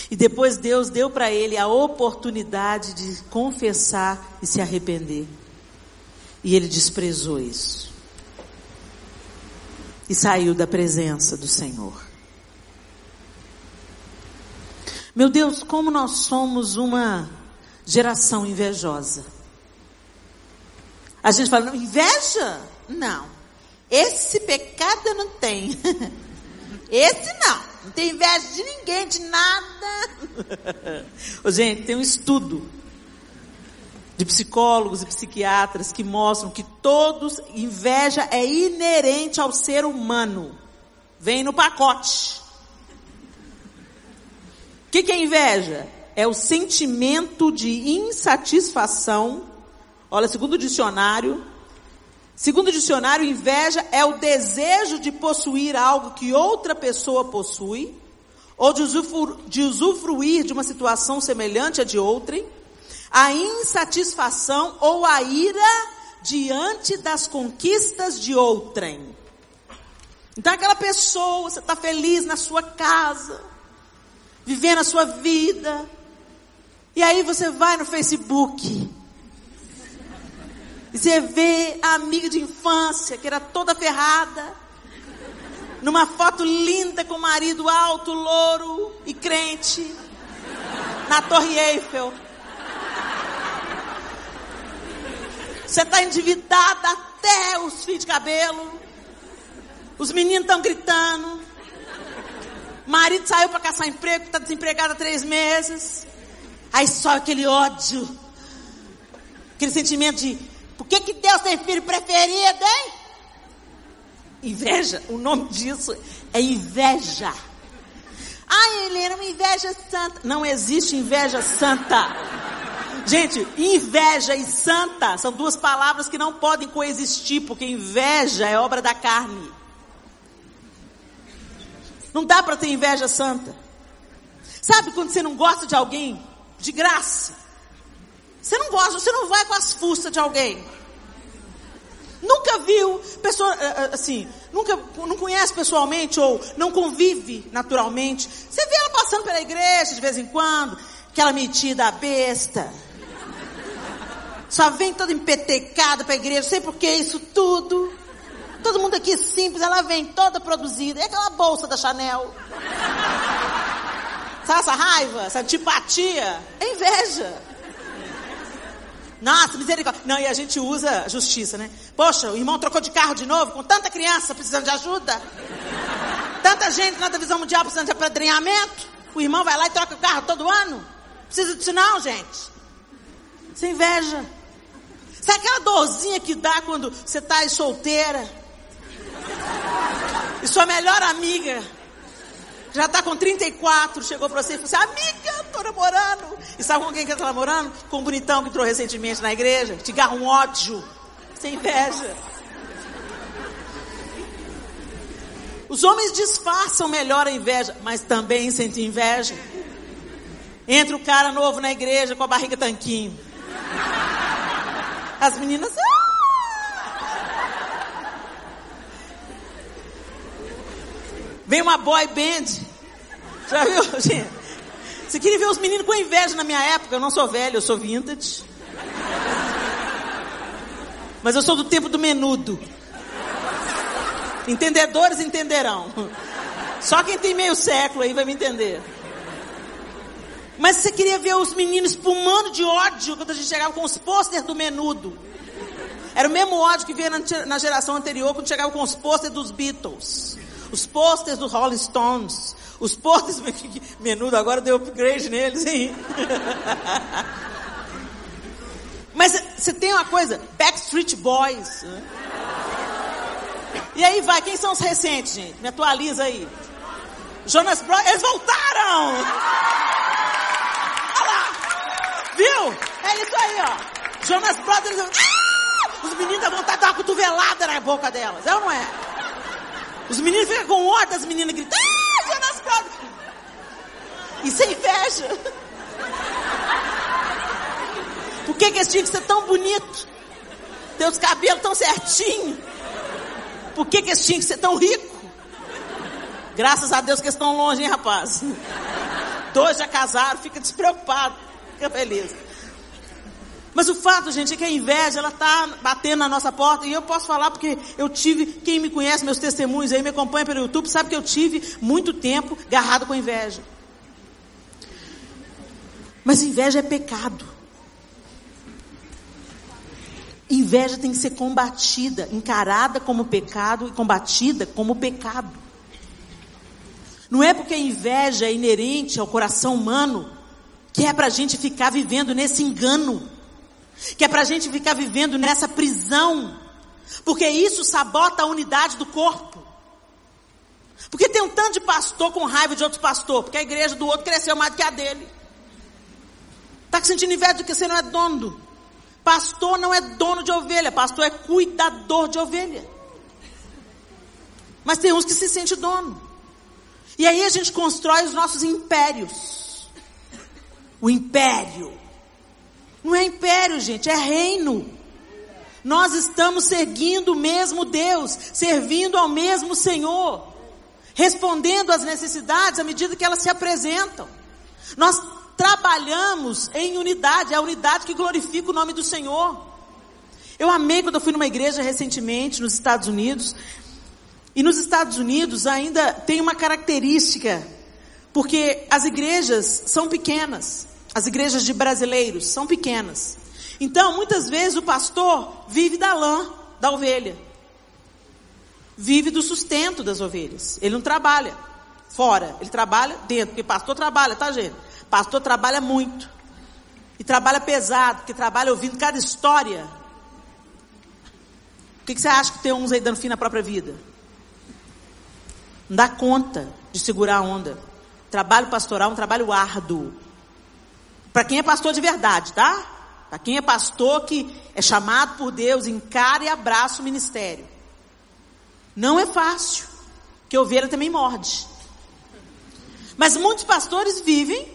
E depois Deus deu para ele a oportunidade de confessar e se arrepender. E ele desprezou isso. E saiu da presença do Senhor. Meu Deus, como nós somos uma geração invejosa. A gente fala, inveja? Não. Esse pecado eu não tenho. Esse não. Não tem inveja de ninguém, de nada. Ô, gente, tem um estudo de psicólogos e psiquiatras que mostram que todos, inveja é inerente ao ser humano. Vem no pacote. O que, que é inveja? É o sentimento de insatisfação. Olha, segundo o dicionário, Segundo o dicionário, inveja é o desejo de possuir algo que outra pessoa possui, ou de, usufruir de, usufruir de uma situação semelhante à de outrem, a insatisfação ou a ira diante das conquistas de outrem. Então, aquela pessoa, você está feliz na sua casa, vivendo a sua vida, e aí você vai no Facebook e você vê a amiga de infância, que era toda ferrada, numa foto linda com o marido alto, louro e crente, na Torre Eiffel. Você está endividada até os fios de cabelo. Os meninos estão gritando. marido saiu para caçar emprego, está desempregado há três meses. Aí só aquele ódio. Aquele sentimento de por que, que Deus tem filho preferido, hein? Inveja, o nome disso é inveja. Ai, Helena, uma inveja santa. Não existe inveja santa. Gente, inveja e santa são duas palavras que não podem coexistir, porque inveja é obra da carne. Não dá para ter inveja santa. Sabe quando você não gosta de alguém de graça? Você não gosta, você não vai com as fuças de alguém. Nunca viu pessoa eh, eh, assim, nunca não conhece pessoalmente ou não convive naturalmente. Você vê ela passando pela igreja de vez em quando, aquela metida besta. Só vem toda empetecada para a igreja, sei por que isso tudo. Todo mundo aqui simples, ela vem toda produzida. É aquela bolsa da Chanel. Sabe essa raiva, essa antipatia? É inveja. Nossa, misericórdia. Não, e a gente usa justiça, né? Poxa, o irmão trocou de carro de novo, com tanta criança precisando de ajuda. Tanta gente na divisão mundial precisando de apadrinhamento. O irmão vai lá e troca o carro todo ano. Precisa disso não, gente. Sem inveja. Sabe aquela dorzinha que dá quando você está solteira? E sua melhor amiga já está com 34, chegou para você e falou assim, amiga, estou namorando. E sabe com quem que está namorando? Com um bonitão que entrou recentemente na igreja, te garra um ódio, sem inveja. Os homens disfarçam melhor a inveja, mas também sentem inveja. Entra o cara novo na igreja com a barriga tanquinho. As meninas. Ah! Vem uma boy band. Já viu, gente? Você queria ver os meninos com inveja na minha época? Eu não sou velho, eu sou vintage. Mas eu sou do tempo do menudo. Entendedores entenderão. Só quem tem meio século aí vai me entender. Mas você queria ver os meninos espumando de ódio quando a gente chegava com os pôsteres do menudo. Era o mesmo ódio que veio na, geração anterior quando chegava com os pôsteres dos Beatles. Os pôsteres dos Rolling Stones. Os pôsteres. Menudo agora deu upgrade neles, hein? Mas você tem uma coisa: Backstreet Boys. Né? E aí vai, quem são os recentes, gente? Me atualiza aí. Jonas Brothers, eles voltaram! Olha lá! Viu? É isso aí, ó. Jonas Brothers, ah! os meninos dão vontade de dar uma cotovelada na boca delas, é ou não é? Os meninos ficam com ódio, as meninas gritam, ah, Jonas Brothers! Isso é inveja. Por que, que eles tinham que ser tão bonito? Ter os cabelos tão certinho? Por que, que eles tinham que ser tão ricos? Graças a Deus que eles estão longe, hein, rapaz? Dois já casaram, fica despreocupado, fica feliz. Mas o fato, gente, é que a inveja, ela está batendo na nossa porta. E eu posso falar porque eu tive, quem me conhece, meus testemunhos aí, me acompanha pelo YouTube, sabe que eu tive muito tempo agarrado com inveja. Mas inveja é pecado. Inveja tem que ser combatida, encarada como pecado e combatida como pecado. Não é porque a inveja é inerente ao coração humano que é para a gente ficar vivendo nesse engano, que é para a gente ficar vivendo nessa prisão, porque isso sabota a unidade do corpo. Porque tem um tanto de pastor com raiva de outro pastor, porque a igreja do outro cresceu mais do que a dele. Está sentindo inveja de que você não é dono. Pastor não é dono de ovelha, pastor é cuidador de ovelha. Mas tem uns que se sente dono. E aí a gente constrói os nossos impérios. O império. Não é império, gente, é reino. Nós estamos seguindo o mesmo Deus, servindo ao mesmo Senhor, respondendo às necessidades à medida que elas se apresentam. Nós trabalhamos em unidade, é a unidade que glorifica o nome do Senhor. Eu amei quando eu fui numa igreja recentemente nos Estados Unidos. E nos Estados Unidos ainda tem uma característica, porque as igrejas são pequenas. As igrejas de brasileiros são pequenas. Então, muitas vezes o pastor vive da lã da ovelha. Vive do sustento das ovelhas. Ele não trabalha fora, ele trabalha dentro, porque pastor trabalha, tá gente? Pastor trabalha muito. E trabalha pesado, porque trabalha ouvindo cada história. O que, que você acha que tem uns aí dando fim na própria vida? Não dá conta de segurar a onda. Trabalho pastoral é um trabalho árduo. Para quem é pastor de verdade, tá? Para quem é pastor que é chamado por Deus, encara e abraça o ministério. Não é fácil, que ovelha também morde. Mas muitos pastores vivem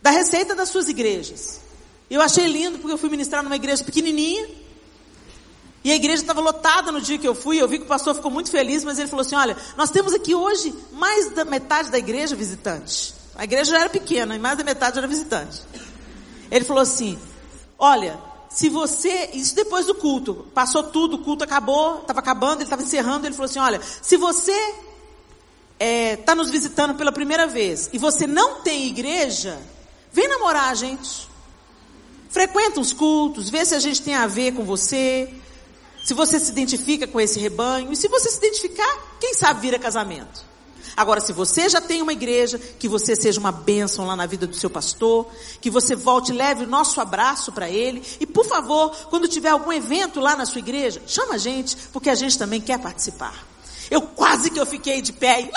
da receita das suas igrejas. Eu achei lindo porque eu fui ministrar numa igreja pequenininha. E a igreja estava lotada no dia que eu fui. Eu vi que o pastor ficou muito feliz, mas ele falou assim: Olha, nós temos aqui hoje mais da metade da igreja visitante. A igreja já era pequena e mais da metade era visitante. Ele falou assim: Olha, se você. Isso depois do culto. Passou tudo, o culto acabou, estava acabando, ele estava encerrando. Ele falou assim: Olha, se você está é, tá nos visitando pela primeira vez e você não tem igreja, Vem namorar a gente. Frequenta os cultos, vê se a gente tem a ver com você. Se você se identifica com esse rebanho. E se você se identificar, quem sabe vira casamento. Agora, se você já tem uma igreja, que você seja uma bênção lá na vida do seu pastor, que você volte, leve o nosso abraço para ele. E, por favor, quando tiver algum evento lá na sua igreja, chama a gente, porque a gente também quer participar. Eu quase que eu fiquei de pé. E...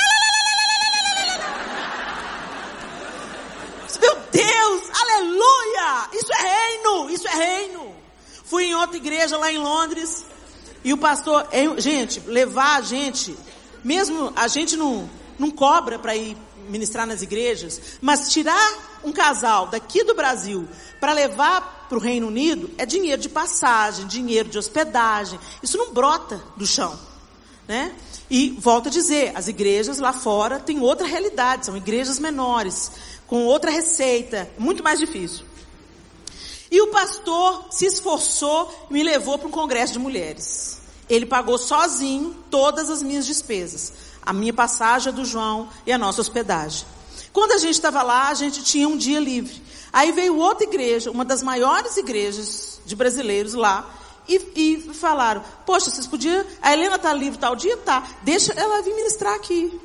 Meu Deus, aleluia! Isso é reino, isso é reino. Fui em outra igreja lá em Londres e o pastor, gente, levar a gente, mesmo a gente não não cobra para ir ministrar nas igrejas, mas tirar um casal daqui do Brasil para levar para o Reino Unido é dinheiro de passagem, dinheiro de hospedagem. Isso não brota do chão, né? E volto a dizer, as igrejas lá fora têm outra realidade, são igrejas menores, com outra receita, muito mais difícil. E o pastor se esforçou e me levou para um congresso de mulheres. Ele pagou sozinho todas as minhas despesas, a minha passagem do João e a nossa hospedagem. Quando a gente estava lá, a gente tinha um dia livre. Aí veio outra igreja, uma das maiores igrejas de brasileiros lá, e, e falaram: Poxa, vocês podiam. A Helena está livre tal dia? Tá. Deixa ela vir ministrar aqui.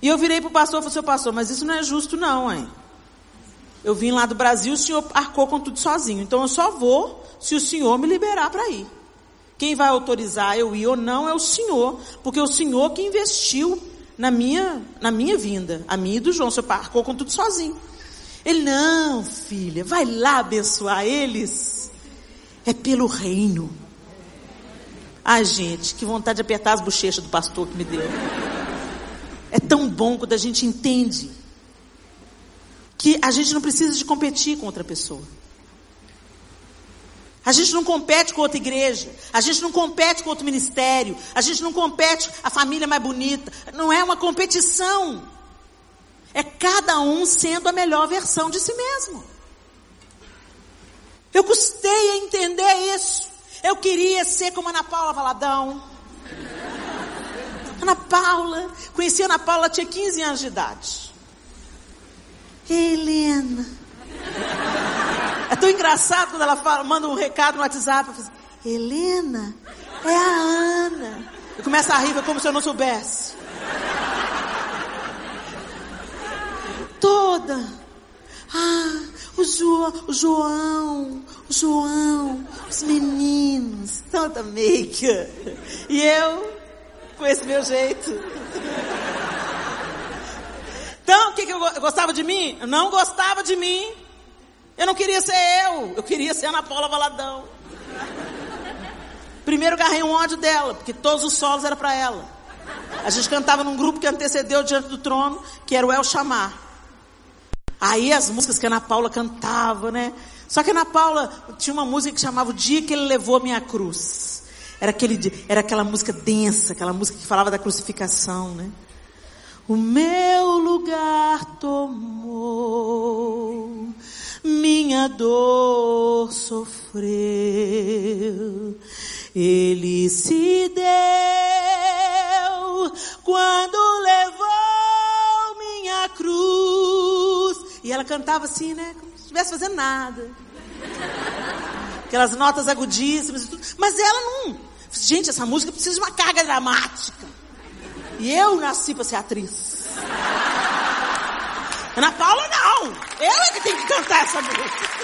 E eu virei para o pastor e falei: Seu pastor, mas isso não é justo, não, hein? Eu vim lá do Brasil, o senhor arcou com tudo sozinho. Então eu só vou se o senhor me liberar para ir. Quem vai autorizar eu ir ou não é o senhor, porque o senhor que investiu na minha, na minha vinda, a minha e do João. O senhor arcou com tudo sozinho. Ele, não, filha, vai lá abençoar eles. É pelo reino. Ai, gente, que vontade de apertar as bochechas do pastor que me deu. É tão bom quando a gente entende que a gente não precisa de competir com outra pessoa. A gente não compete com outra igreja, a gente não compete com outro ministério, a gente não compete a família mais bonita. Não é uma competição. É cada um sendo a melhor versão de si mesmo. Eu custei a entender isso. Eu queria ser como Ana Paula Valadão. Ana Paula, conheci Ana Paula, tinha 15 anos de idade. Helena. É tão engraçado quando ela fala, manda um recado no WhatsApp. Assim, Helena, é a Ana. E começa a rir como se eu não soubesse. Toda. Ah, o, jo, o João, o João, os meninos, tanta make. E eu, com esse meu jeito. Então, o que, que eu gostava de mim? Eu não gostava de mim. Eu não queria ser eu. Eu queria ser Ana Paula Valadão. Primeiro agarrei um ódio dela, porque todos os solos eram para ela. A gente cantava num grupo que antecedeu diante do trono, que era o El Chamar. Aí as músicas que a Ana Paula cantava, né? Só que a Ana Paula tinha uma música que chamava O Dia que Ele Levou a Minha Cruz. Era, aquele, era aquela música densa, aquela música que falava da crucificação, né? O meu lugar tomou, minha dor sofreu. Ele se deu quando levou minha cruz. E ela cantava assim, né? Como se estivesse fazendo nada. Aquelas notas agudíssimas e tudo. Mas ela não. Gente, essa música precisa de uma carga dramática. E eu nasci para ser atriz. Ana Paula não. Eu é que tenho que cantar essa música.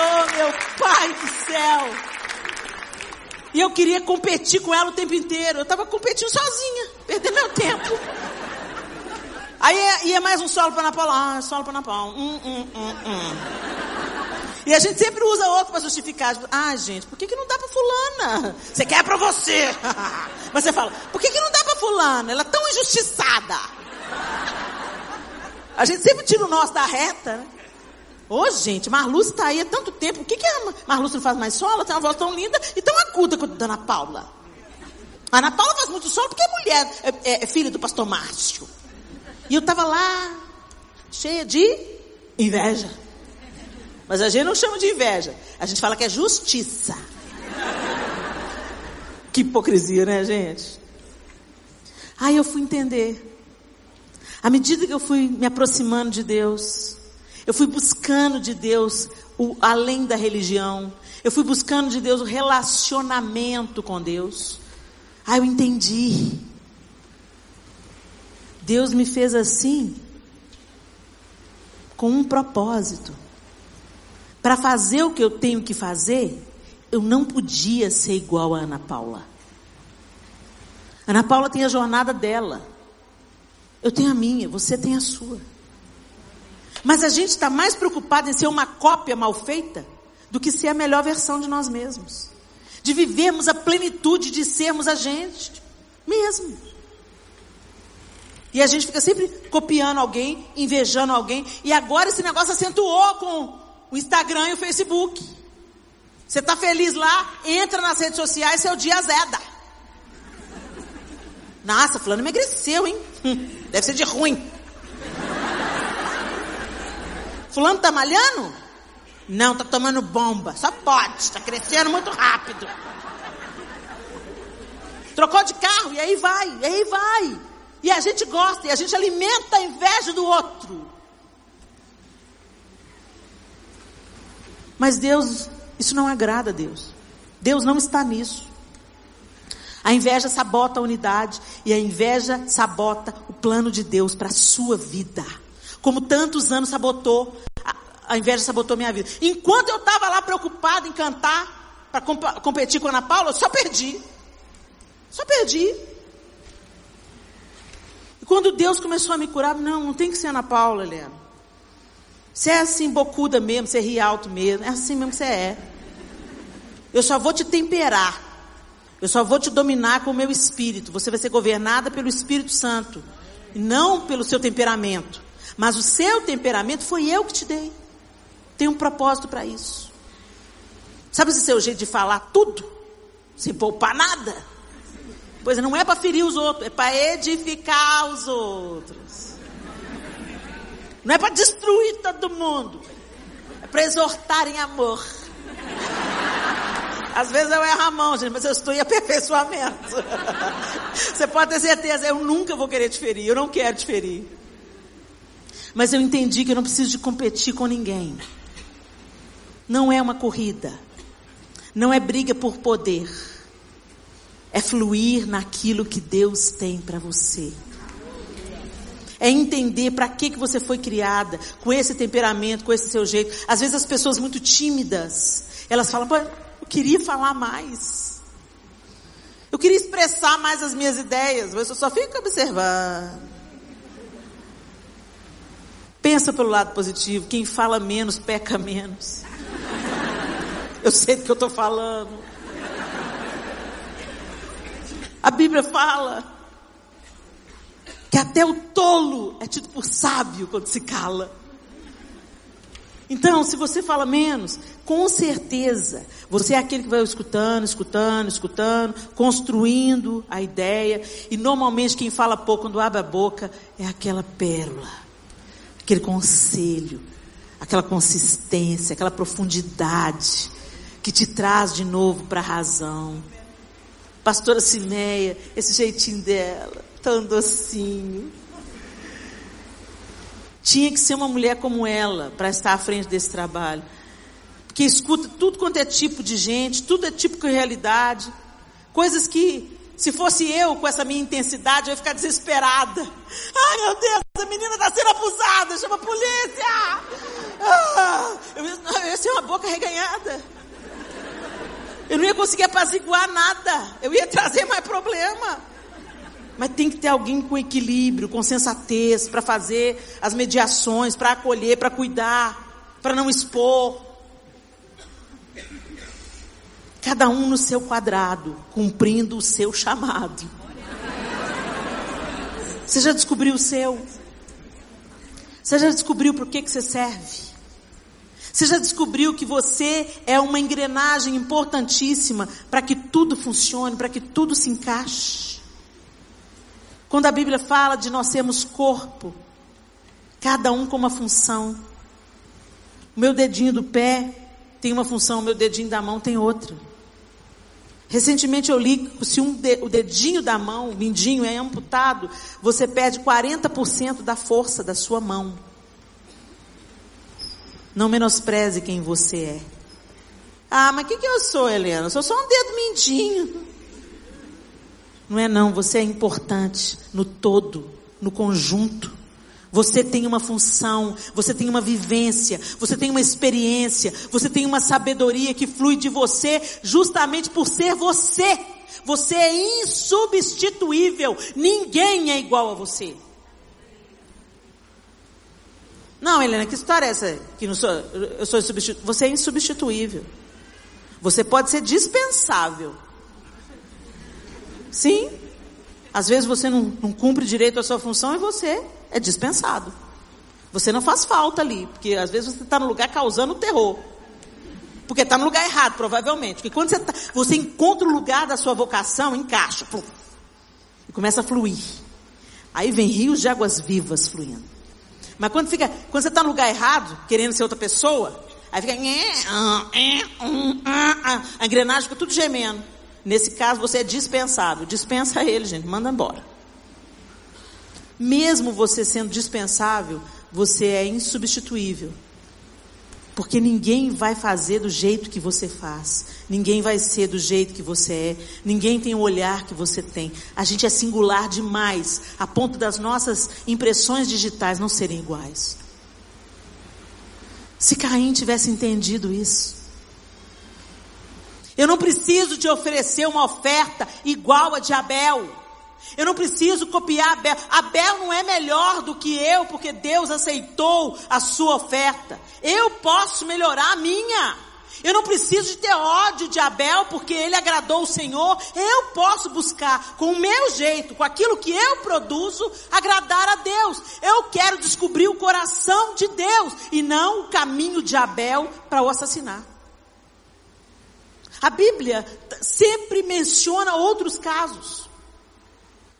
Oh meu pai do céu. E eu queria competir com ela o tempo inteiro. Eu estava competindo sozinha, perdendo meu tempo. Aí ia mais um solo para Ana Paula. Ah, solo para Ana Paula. Hum, hum, hum, hum. E a gente sempre usa outro para justificar. Ah, gente, por que, que não dá para fulana? Você quer para você. Mas você fala, por que, que não dá para fulana? Ela é tão injustiçada. A gente sempre tira o nosso da reta, né? Ô, gente, Marluce está aí há tanto tempo. O que, que a Marluce não faz mais solo? Tem uma voz tão linda e tão aguda quanto a Ana Paula. A Ana Paula faz muito solo porque é mulher, é, é, é filha do pastor Márcio. E eu estava lá, cheia de inveja. Mas a gente não chama de inveja. A gente fala que é justiça. Que hipocrisia, né, gente? Aí eu fui entender. À medida que eu fui me aproximando de Deus, eu fui buscando de Deus o além da religião. Eu fui buscando de Deus o relacionamento com Deus. Aí eu entendi. Deus me fez assim com um propósito. Para fazer o que eu tenho que fazer, eu não podia ser igual a Ana Paula. Ana Paula tem a jornada dela. Eu tenho a minha, você tem a sua. Mas a gente está mais preocupado em ser uma cópia mal feita do que ser a melhor versão de nós mesmos. De vivermos a plenitude de sermos a gente mesmo. E a gente fica sempre copiando alguém, invejando alguém, e agora esse negócio acentuou com o Instagram e o Facebook. Você está feliz lá, entra nas redes sociais, seu dia azeda. Nossa, fulano emagreceu, hein? Deve ser de ruim. Fulano tá malhando? Não, tá tomando bomba. Só pode, tá crescendo muito rápido. Trocou de carro, e aí vai, e aí vai. E a gente gosta, e a gente alimenta a inveja do outro. Mas Deus, isso não agrada a Deus. Deus não está nisso. A inveja sabota a unidade e a inveja sabota o plano de Deus para a sua vida. Como tantos anos sabotou, a inveja sabotou minha vida. Enquanto eu estava lá preocupada em cantar para comp competir com a Ana Paula, eu só perdi. Só perdi. E quando Deus começou a me curar, não, não tem que ser Ana Paula, Helena. Você é assim, bocuda mesmo, você ri alto mesmo, é assim mesmo que você é. Eu só vou te temperar. Eu só vou te dominar com o meu espírito. Você vai ser governada pelo Espírito Santo. Não pelo seu temperamento. Mas o seu temperamento foi eu que te dei. Tem um propósito para isso. Sabe esse seu jeito de falar tudo? Sem poupar nada? Pois não é para ferir os outros, é para edificar os outros. Não é para destruir todo mundo. É para exortar em amor. Às vezes eu erro a mão, gente, mas eu estou em aperfeiçoamento. Você pode ter certeza, eu nunca vou querer te ferir, eu não quero te ferir. Mas eu entendi que eu não preciso de competir com ninguém. Não é uma corrida. Não é briga por poder. É fluir naquilo que Deus tem para você. É entender para que, que você foi criada, com esse temperamento, com esse seu jeito. Às vezes as pessoas muito tímidas, elas falam, eu queria falar mais. Eu queria expressar mais as minhas ideias, mas eu só fico observando. Pensa pelo lado positivo, quem fala menos peca menos. Eu sei do que eu estou falando. A Bíblia fala que até o tolo é tido por sábio quando se cala. Então, se você fala menos, com certeza, você é aquele que vai escutando, escutando, escutando, construindo a ideia. E normalmente quem fala pouco quando abre a boca é aquela pérola, aquele conselho, aquela consistência, aquela profundidade que te traz de novo para a razão. Pastora Cimeia, esse jeitinho dela, tão docinho. Tinha que ser uma mulher como ela para estar à frente desse trabalho. Que escuta tudo quanto é tipo de gente, tudo é tipo de realidade. Coisas que, se fosse eu com essa minha intensidade, eu ia ficar desesperada. Ai meu Deus, a menina está sendo abusada, chama a polícia! Ah, eu, eu ia ser uma boca reganhada. Eu não ia conseguir apaziguar nada. Eu ia trazer mais problema. Mas tem que ter alguém com equilíbrio, com sensatez, para fazer as mediações, para acolher, para cuidar, para não expor. Cada um no seu quadrado, cumprindo o seu chamado. Você já descobriu o seu? Você já descobriu por que, que você serve? Você já descobriu que você é uma engrenagem importantíssima para que tudo funcione, para que tudo se encaixe? Quando a Bíblia fala de nós sermos corpo, cada um com uma função. O meu dedinho do pé tem uma função, o meu dedinho da mão tem outra. Recentemente eu li que se um de, o dedinho da mão, o mindinho, é amputado, você perde 40% da força da sua mão. Não menospreze quem você é. Ah, mas o que, que eu sou, Helena? Eu sou só um dedo mindinho. Não é não, você é importante no todo, no conjunto. Você tem uma função, você tem uma vivência, você tem uma experiência, você tem uma sabedoria que flui de você justamente por ser você. Você é insubstituível. Ninguém é igual a você. Não, Helena, que história é essa? Que não sou, eu sou insubstitu... Você é insubstituível. Você pode ser dispensável. Sim. Às vezes você não, não cumpre direito a sua função e você é dispensado. Você não faz falta ali, porque às vezes você está no lugar causando terror. Porque está no lugar errado, provavelmente. Porque quando você, tá, você encontra o lugar da sua vocação, encaixa. Pum, e começa a fluir. Aí vem rios de águas vivas fluindo. Mas quando, fica, quando você está no lugar errado, querendo ser outra pessoa, aí fica. A engrenagem fica tudo gemendo. Nesse caso, você é dispensável. Dispensa ele, gente. Manda embora. Mesmo você sendo dispensável, você é insubstituível. Porque ninguém vai fazer do jeito que você faz. Ninguém vai ser do jeito que você é. Ninguém tem o olhar que você tem. A gente é singular demais, a ponto das nossas impressões digitais não serem iguais. Se Caim tivesse entendido isso. Eu não preciso te oferecer uma oferta igual a de Abel. Eu não preciso copiar Abel. Abel não é melhor do que eu, porque Deus aceitou a sua oferta. Eu posso melhorar a minha. Eu não preciso de ter ódio de Abel, porque ele agradou o Senhor. Eu posso buscar, com o meu jeito, com aquilo que eu produzo, agradar a Deus. Eu quero descobrir o coração de Deus e não o caminho de Abel para o assassinar. A Bíblia sempre menciona outros casos.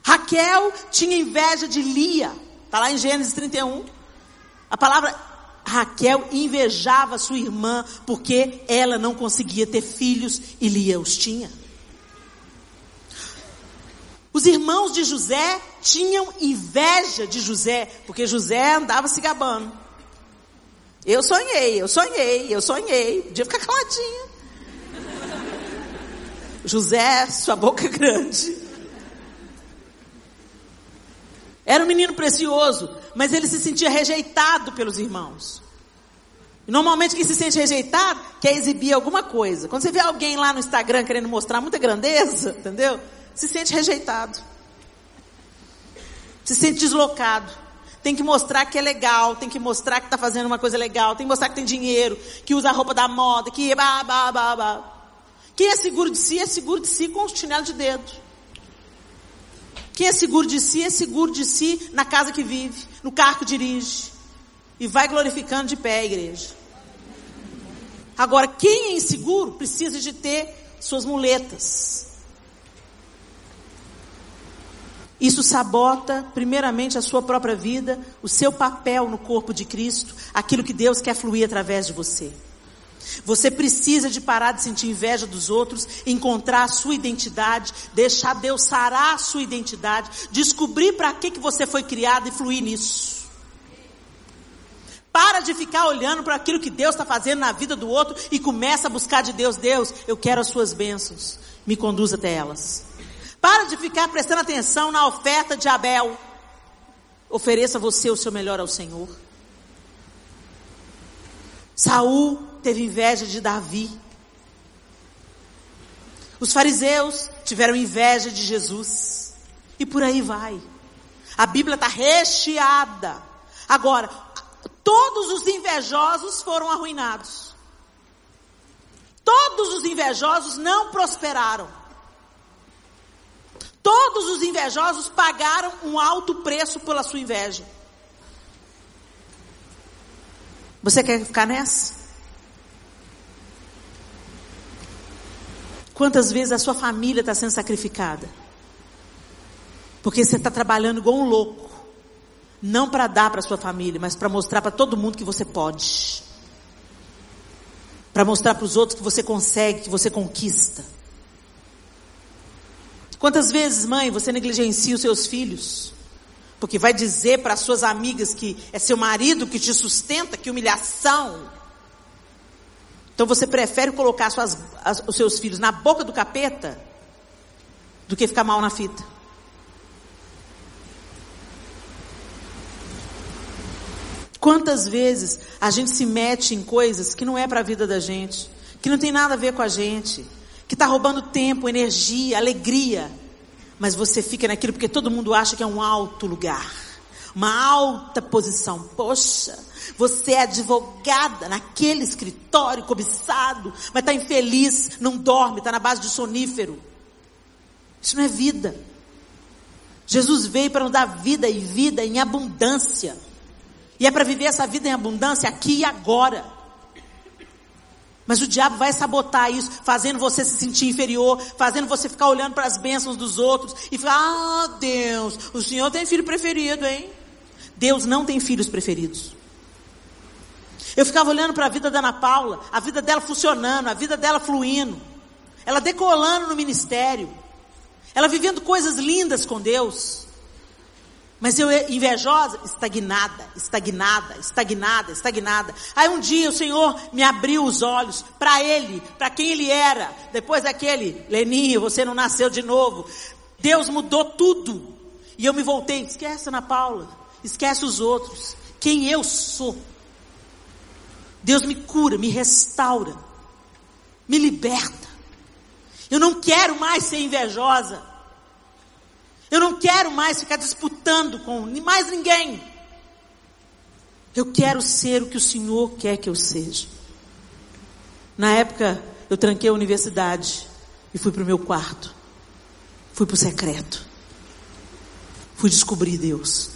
Raquel tinha inveja de Lia. Está lá em Gênesis 31. A palavra Raquel invejava sua irmã porque ela não conseguia ter filhos e Lia os tinha. Os irmãos de José tinham inveja de José, porque José andava se gabando. Eu sonhei, eu sonhei, eu sonhei. Podia ficar caladinha. José, sua boca é grande. Era um menino precioso, mas ele se sentia rejeitado pelos irmãos. Normalmente quem se sente rejeitado quer exibir alguma coisa. Quando você vê alguém lá no Instagram querendo mostrar muita grandeza, entendeu? Se sente rejeitado. Se sente deslocado. Tem que mostrar que é legal, tem que mostrar que está fazendo uma coisa legal, tem que mostrar que tem dinheiro, que usa a roupa da moda, que bah, bah. Quem é seguro de si é seguro de si com o chinelo de dedo. Quem é seguro de si é seguro de si na casa que vive, no carro que dirige. E vai glorificando de pé a igreja. Agora, quem é inseguro precisa de ter suas muletas. Isso sabota, primeiramente, a sua própria vida, o seu papel no corpo de Cristo, aquilo que Deus quer fluir através de você. Você precisa de parar de sentir inveja dos outros, encontrar a sua identidade, deixar Deus sarar a sua identidade, descobrir para que, que você foi criado e fluir nisso. Para de ficar olhando para aquilo que Deus está fazendo na vida do outro e começa a buscar de Deus. Deus, eu quero as suas bênçãos. Me conduz até elas. Para de ficar prestando atenção na oferta de Abel. Ofereça você o seu melhor ao Senhor. Saul teve inveja de Davi. Os fariseus tiveram inveja de Jesus. E por aí vai. A Bíblia está recheada. Agora, todos os invejosos foram arruinados. Todos os invejosos não prosperaram. Todos os invejosos pagaram um alto preço pela sua inveja. Você quer ficar nessa? Quantas vezes a sua família está sendo sacrificada? Porque você está trabalhando igual um louco. Não para dar para sua família, mas para mostrar para todo mundo que você pode. Para mostrar para os outros que você consegue, que você conquista. Quantas vezes, mãe, você negligencia os seus filhos? Porque vai dizer para suas amigas que é seu marido que te sustenta, que humilhação. Então você prefere colocar suas, as, os seus filhos na boca do capeta do que ficar mal na fita. Quantas vezes a gente se mete em coisas que não é para a vida da gente, que não tem nada a ver com a gente, que está roubando tempo, energia, alegria, mas você fica naquilo porque todo mundo acha que é um alto lugar. uma alta posição. Poxa, você é advogada naquele escritório cobiçado, mas está infeliz, não dorme, está na base de sonífero. Isso não é vida. Jesus veio para nos dar vida e vida em abundância. E é para viver essa vida em abundância aqui e agora. Mas o diabo vai sabotar isso, fazendo você se sentir inferior, fazendo você ficar olhando para as bênçãos dos outros e falar: Ah, Deus, o Senhor tem filho preferido, hein? Deus não tem filhos preferidos. Eu ficava olhando para a vida da Ana Paula, a vida dela funcionando, a vida dela fluindo, ela decolando no ministério, ela vivendo coisas lindas com Deus. Mas eu invejosa, estagnada, estagnada, estagnada, estagnada. Aí um dia o Senhor me abriu os olhos para Ele, para quem Ele era. Depois daquele, Leninho, você não nasceu de novo. Deus mudou tudo. E eu me voltei, esquece Ana Paula, esquece os outros. Quem eu sou. Deus me cura, me restaura, me liberta. Eu não quero mais ser invejosa. Eu não quero mais ficar disputando com mais ninguém. Eu quero ser o que o Senhor quer que eu seja. Na época, eu tranquei a universidade e fui para o meu quarto. Fui para o secreto. Fui descobrir Deus.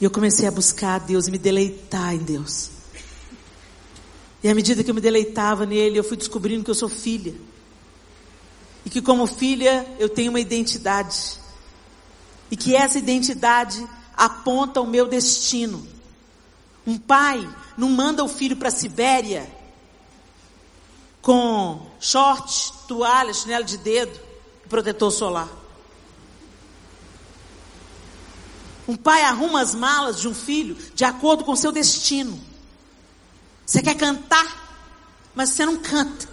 E eu comecei a buscar Deus e me deleitar em Deus. E à medida que eu me deleitava nele, eu fui descobrindo que eu sou filha. E que como filha eu tenho uma identidade. E que essa identidade aponta o meu destino. Um pai não manda o filho para a Sibéria com short, toalha, chinelo de dedo e protetor solar. Um pai arruma as malas de um filho de acordo com seu destino. Você quer cantar, mas você não canta.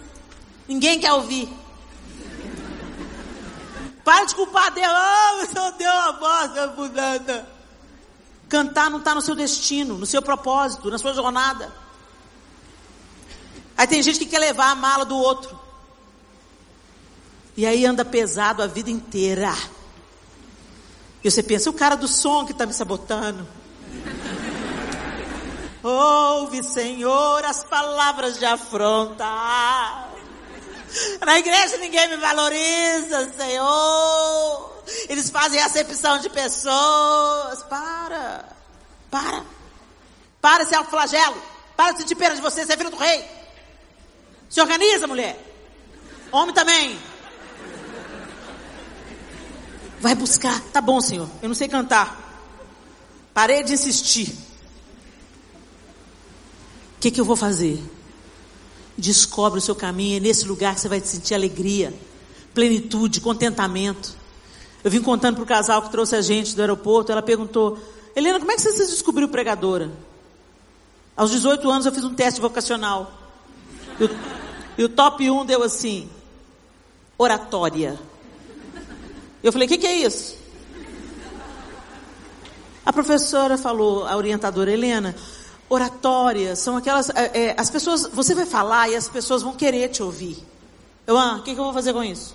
Ninguém quer ouvir. Para de culpar Deus. Oh, só deu uma bosta mudando. Cantar não está no seu destino, no seu propósito, na sua jornada. Aí tem gente que quer levar a mala do outro. E aí anda pesado a vida inteira. E você pensa, o cara do som que está me sabotando. Ouve, Senhor, as palavras de afronta. Na igreja ninguém me valoriza, Senhor. Eles fazem acepção de pessoas. Para. Para. Para esse flagelo. Para de sentir pena de você, você é filho do rei. Se organiza, mulher. Homem também. Vai buscar. Tá bom, Senhor. Eu não sei cantar. Parei de insistir. Que, que eu vou fazer? Descobre o seu caminho, é nesse lugar que você vai sentir alegria, plenitude, contentamento. Eu vim contando para o casal que trouxe a gente do aeroporto, ela perguntou, Helena, como é que você se descobriu pregadora? Aos 18 anos eu fiz um teste vocacional. E o, e o top 1 deu assim, oratória. Eu falei, o que, que é isso? A professora falou, a orientadora Helena, oratórias, são aquelas. É, é, as pessoas. Você vai falar e as pessoas vão querer te ouvir. Eu, ah, o que, que eu vou fazer com isso?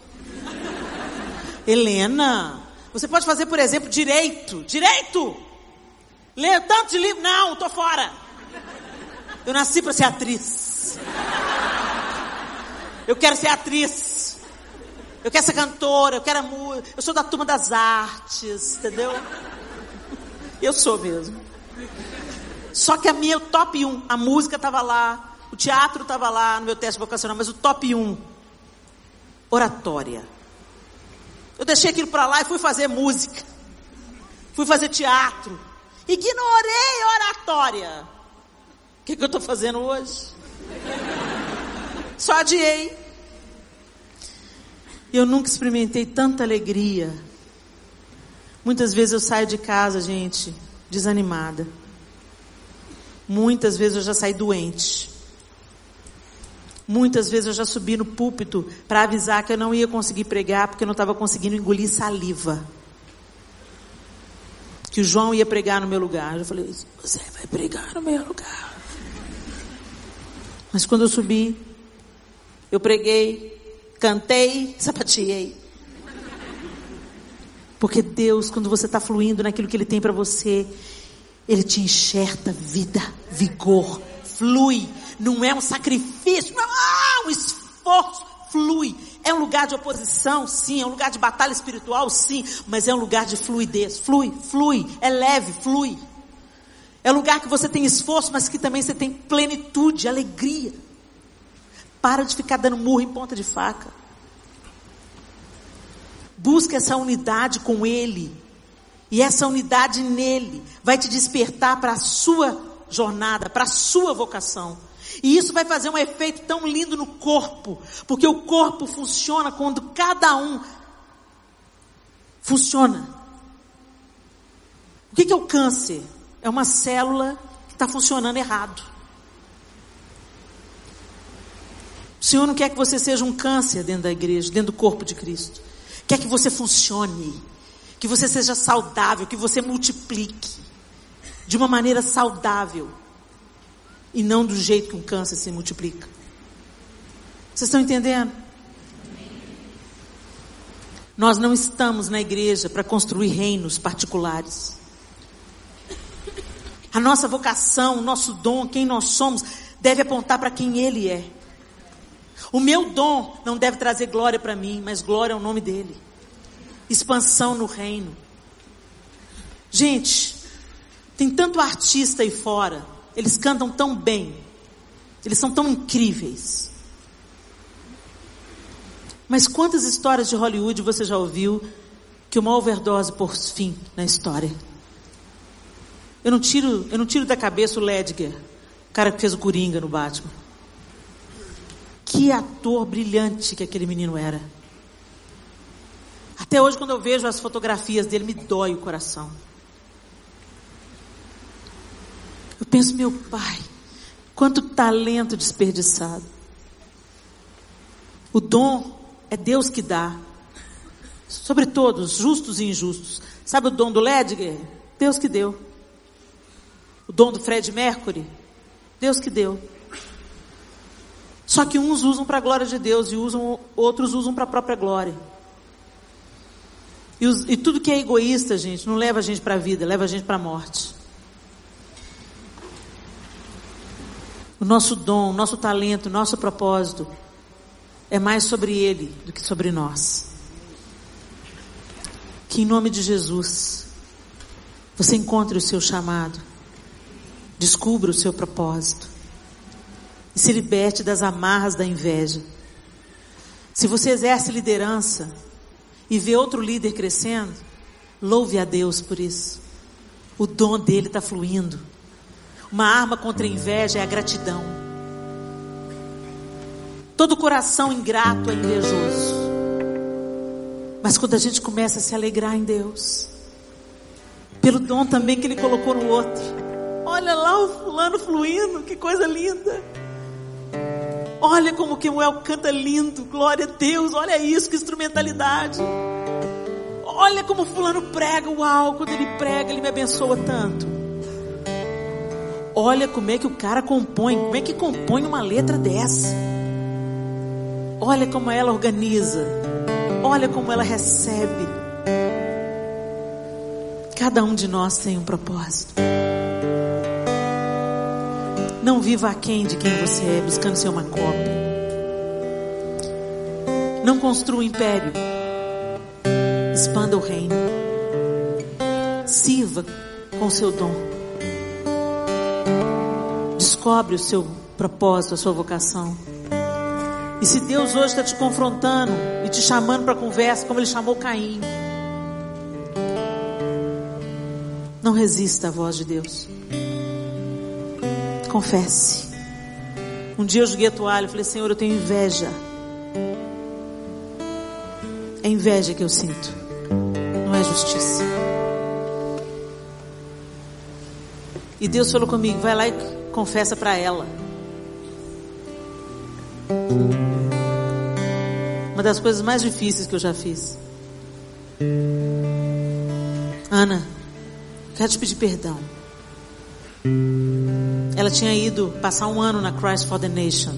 Helena, você pode fazer, por exemplo, direito. Direito! Ler tanto de livro. Não, tô fora. Eu nasci para ser atriz. Eu quero ser atriz. Eu quero ser cantora, eu quero música. Eu sou da turma das artes, entendeu? Eu sou mesmo. Só que a minha, o top 1, a música estava lá, o teatro estava lá no meu teste vocacional, mas o top 1, oratória. Eu deixei aquilo para lá e fui fazer música. Fui fazer teatro. Ignorei oratória. O que, que eu estou fazendo hoje? Só adiei. Eu nunca experimentei tanta alegria. Muitas vezes eu saio de casa, gente, desanimada. Muitas vezes eu já saí doente. Muitas vezes eu já subi no púlpito para avisar que eu não ia conseguir pregar porque eu não estava conseguindo engolir saliva. Que o João ia pregar no meu lugar. Eu falei, você vai pregar no meu lugar. Mas quando eu subi, eu preguei, cantei, sapateei. Porque Deus, quando você está fluindo naquilo que Ele tem para você, Ele te enxerta vida, vigor, flui. Não é um sacrifício, não é um esforço, flui. É um lugar de oposição, sim. É um lugar de batalha espiritual, sim. Mas é um lugar de fluidez. Flui, flui. É leve, flui. É um lugar que você tem esforço, mas que também você tem plenitude, alegria. Para de ficar dando murro em ponta de faca. Busca essa unidade com Ele. E essa unidade nele vai te despertar para a sua jornada, para a sua vocação. E isso vai fazer um efeito tão lindo no corpo, porque o corpo funciona quando cada um funciona. O que é o câncer? É uma célula que está funcionando errado. O Senhor não quer que você seja um câncer dentro da igreja, dentro do corpo de Cristo. Quer que você funcione, que você seja saudável, que você multiplique de uma maneira saudável e não do jeito que um câncer se multiplica. Vocês estão entendendo? Nós não estamos na igreja para construir reinos particulares. A nossa vocação, o nosso dom, quem nós somos, deve apontar para quem Ele é. O meu dom não deve trazer glória para mim, mas glória ao nome dEle. Expansão no reino. Gente, tem tanto artista aí fora eles cantam tão bem. Eles são tão incríveis. Mas quantas histórias de Hollywood você já ouviu que uma overdose por fim na história? Eu não tiro, eu não tiro da cabeça o Ledger, o cara que fez o Coringa no Batman. Que ator brilhante que aquele menino era. Até hoje, quando eu vejo as fotografias dele, me dói o coração. Eu penso, meu pai, quanto talento desperdiçado. O dom é Deus que dá. Sobre todos, justos e injustos. Sabe o dom do Ledger? Deus que deu. O dom do Fred Mercury? Deus que deu. Só que uns usam para a glória de Deus e usam, outros usam para a própria glória. E, os, e, tudo que é egoísta, gente, não leva a gente para a vida, leva a gente para a morte. O nosso dom, o nosso talento, o nosso propósito é mais sobre Ele do que sobre nós. Que em nome de Jesus você encontre o seu chamado, descubra o seu propósito e se liberte das amarras da inveja. Se você exerce liderança e vê outro líder crescendo, louve a Deus por isso. O dom dele está fluindo. Uma arma contra a inveja é a gratidão. Todo coração ingrato é invejoso. Mas quando a gente começa a se alegrar em Deus, pelo dom também que Ele colocou no outro, olha lá o fulano fluindo, que coisa linda. Olha como que o El canta lindo, glória a Deus, olha isso, que instrumentalidade. Olha como fulano prega, uau, quando ele prega, ele me abençoa tanto. Olha como é que o cara compõe, como é que compõe uma letra dessa. Olha como ela organiza. Olha como ela recebe. Cada um de nós tem um propósito. Não viva aquém de quem você é, buscando ser uma cópia. Não construa um império. Expanda o reino. Sirva com seu dom. Descobre o seu propósito, a sua vocação. E se Deus hoje está te confrontando e te chamando para conversa, como Ele chamou Caim, não resista à voz de Deus. Confesse. Um dia eu joguei a toalha e falei: Senhor, eu tenho inveja. É inveja que eu sinto, não é justiça. E Deus falou comigo: vai lá e confessa para ela. Uma das coisas mais difíceis que eu já fiz. Ana, quero te pedir perdão. Ela tinha ido passar um ano na Christ for the Nation.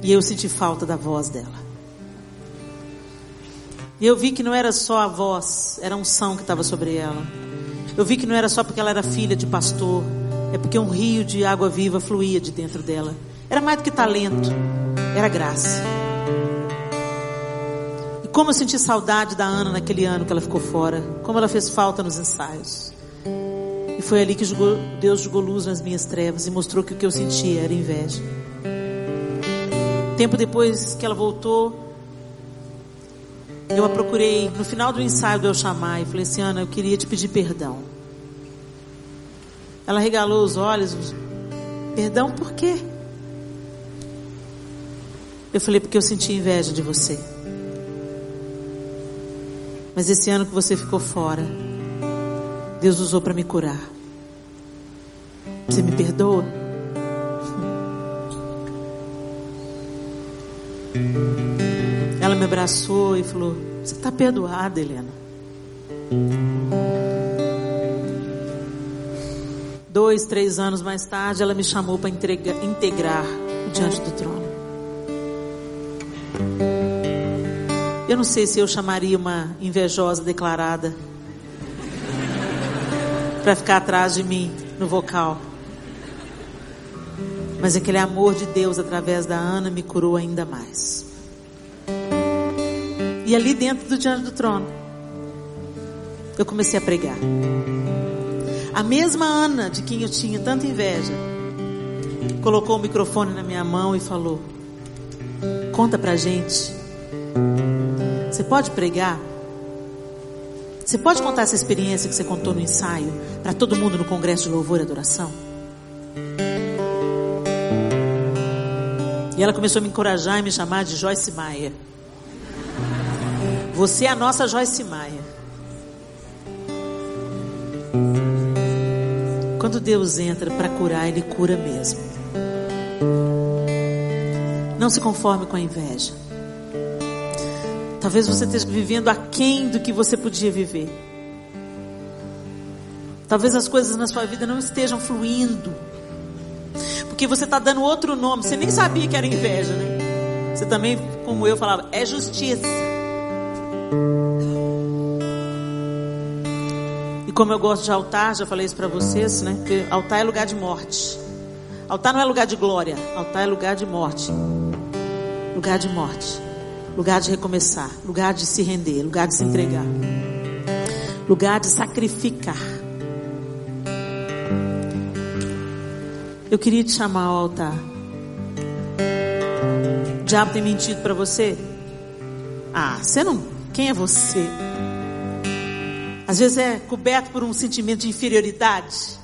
E eu senti falta da voz dela. E eu vi que não era só a voz, era a unção que estava sobre ela. Eu vi que não era só porque ela era filha de pastor, é porque um rio de água viva fluía de dentro dela. Era mais do que talento, era graça. E como eu senti saudade da Ana naquele ano que ela ficou fora, como ela fez falta nos ensaios. E foi ali que Deus jogou luz nas minhas trevas e mostrou que o que eu sentia era inveja. Tempo depois que ela voltou, eu a procurei no final do ensaio Eu Chamar e falei assim, Ana, eu queria te pedir perdão. Ela regalou os olhos. Perdão por quê? Eu falei, porque eu senti inveja de você. Mas esse ano que você ficou fora, Deus usou para me curar. Você me perdoa? Ela me abraçou e falou: Você está perdoada, Helena. Dois, três anos mais tarde, ela me chamou para integrar diante do trono. Eu não sei se eu chamaria uma invejosa declarada para ficar atrás de mim no vocal. Mas aquele amor de Deus através da Ana me curou ainda mais. E ali dentro do diante do trono, eu comecei a pregar. A mesma Ana de quem eu tinha tanta inveja, colocou o microfone na minha mão e falou: Conta pra gente. Você pode pregar? Você pode contar essa experiência que você contou no ensaio para todo mundo no congresso de louvor e adoração? E ela começou a me encorajar e me chamar de Joyce Maia. Você é a nossa Joyce Maia. Quando Deus entra para curar, Ele cura mesmo. Não se conforme com a inveja. Talvez você esteja vivendo aquém do que você podia viver. Talvez as coisas na sua vida não estejam fluindo. Porque você está dando outro nome. Você nem sabia que era inveja, né? Você também, como eu, falava, é justiça. E como eu gosto de altar, já falei isso para vocês, né? Que altar é lugar de morte. Altar não é lugar de glória, altar é lugar de morte. Lugar de morte. Lugar de recomeçar, lugar de se render, lugar de se entregar. Lugar de sacrificar. Eu queria te chamar ao altar. O diabo tem mentido para você? Ah, você não quem é você? Às vezes é coberto por um sentimento de inferioridade.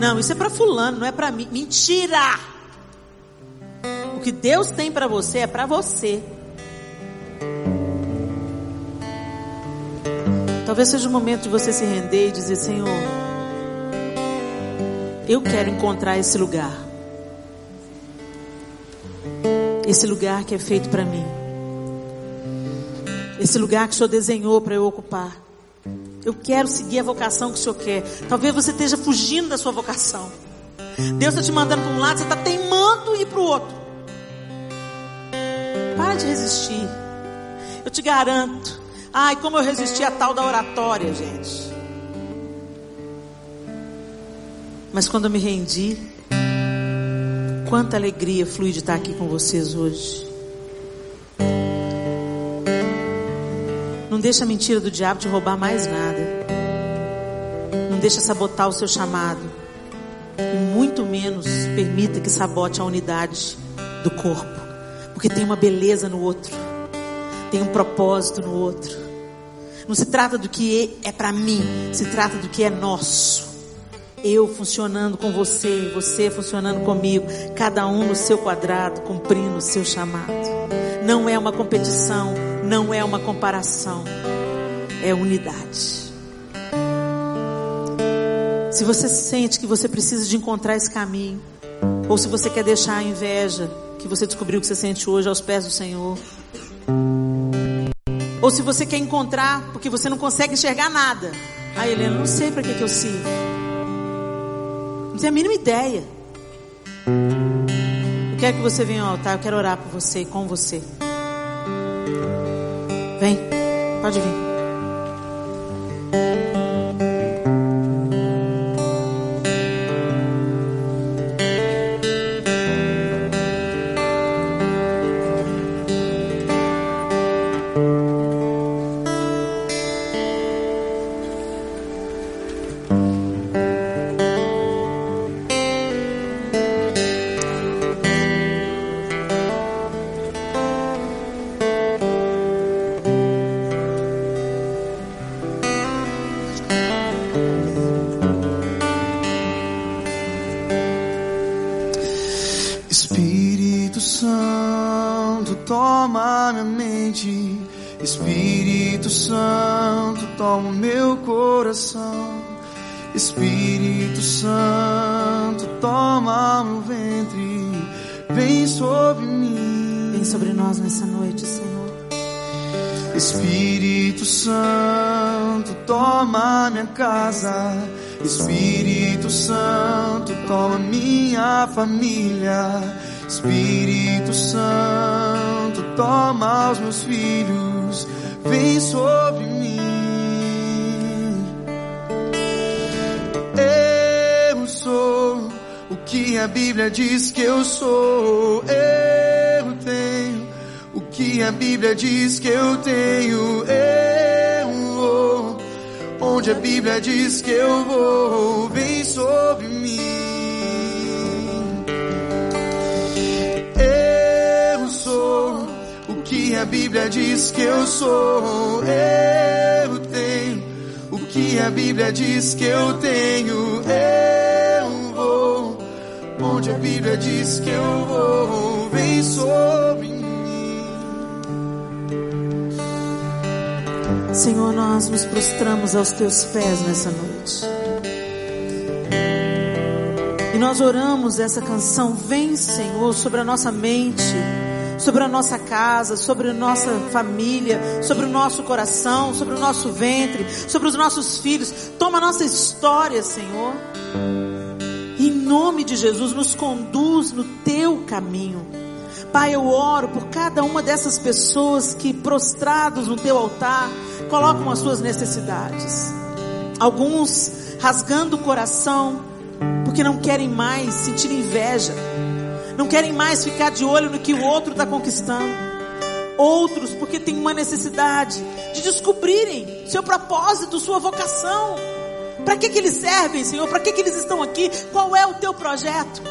Não, isso é para fulano, não é para mim. Mentira! O que Deus tem para você é para você. Talvez seja o momento de você se render e dizer: Senhor, eu quero encontrar esse lugar. Esse lugar que é feito para mim. Esse lugar que o Senhor desenhou para eu ocupar. Eu quero seguir a vocação que o Senhor quer. Talvez você esteja fugindo da sua vocação. Deus está te mandando para um lado, você está teimando ir para o outro. Para de resistir. Eu te garanto. Ai, como eu resisti a tal da oratória, gente. Mas quando eu me rendi, quanta alegria flui de estar aqui com vocês hoje. Não deixa a mentira do diabo te roubar mais nada. Não deixa sabotar o seu chamado. E muito menos permita que sabote a unidade do corpo. Porque tem uma beleza no outro. Tem um propósito no outro. Não se trata do que é para mim, se trata do que é nosso. Eu funcionando com você, você funcionando comigo, cada um no seu quadrado, cumprindo o seu chamado. Não é uma competição, não é uma comparação, é unidade. Se você sente que você precisa de encontrar esse caminho, ou se você quer deixar a inveja que você descobriu que você sente hoje aos pés do Senhor, ou se você quer encontrar porque você não consegue enxergar nada, ah, Helena, não sei para que, que eu sirvo, não tenho a mínima ideia. Eu quero que você venha ao altar, eu quero orar por você e com você. Vem. Pode vir. Espírito Santo, toma meu coração. Espírito Santo, toma meu ventre. Vem sobre mim. Vem sobre nós nessa noite, Senhor. Espírito Santo, toma minha casa. Espírito Santo, toma minha família. Espírito Santo, toma os meus filhos. Vem sobre mim. Eu sou o que a Bíblia diz que eu sou. Eu tenho o que a Bíblia diz que eu tenho. Eu vou onde a Bíblia diz que eu vou. Vem sobre mim. A Bíblia diz que eu sou. Eu tenho o que a Bíblia diz que eu tenho. Eu vou onde a Bíblia diz que eu vou. Vem sobre mim. Senhor, nós nos prostramos aos teus pés nessa noite. E nós oramos essa canção, vem Senhor, sobre a nossa mente, sobre a nossa casa, sobre a nossa família, sobre o nosso coração, sobre o nosso ventre, sobre os nossos filhos. Toma a nossa história, Senhor. Em nome de Jesus, nos conduz no teu caminho. Pai, eu oro por cada uma dessas pessoas que prostrados no teu altar colocam as suas necessidades. Alguns rasgando o coração porque não querem mais sentir inveja, não querem mais ficar de olho no que o outro está conquistando. Outros porque têm uma necessidade de descobrirem seu propósito, sua vocação. Para que, que eles servem, Senhor? Para que, que eles estão aqui? Qual é o teu projeto?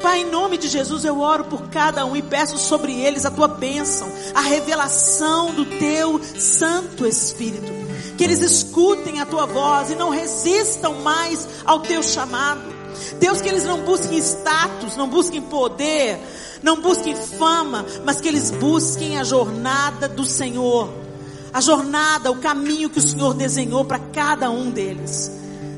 Pai, em nome de Jesus, eu oro por cada um e peço sobre eles a tua bênção, a revelação do teu Santo Espírito. Que eles escutem a tua voz e não resistam mais ao teu chamado. Deus, que eles não busquem status, não busquem poder, não busquem fama, mas que eles busquem a jornada do Senhor. A jornada, o caminho que o Senhor desenhou para cada um deles.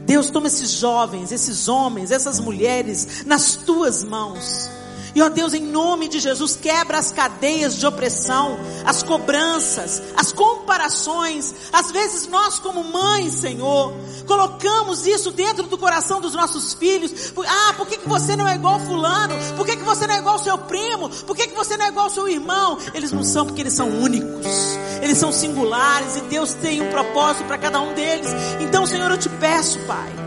Deus, toma esses jovens, esses homens, essas mulheres nas tuas mãos. E ó Deus, em nome de Jesus, quebra as cadeias de opressão, as cobranças, as comparações. Às vezes nós, como mães, Senhor, colocamos isso dentro do coração dos nossos filhos. Ah, por que, que você não é igual fulano? Por que, que você não é igual seu primo? Por que, que você não é igual seu irmão? Eles não são porque eles são únicos. Eles são singulares e Deus tem um propósito para cada um deles. Então, Senhor, eu te peço, Pai.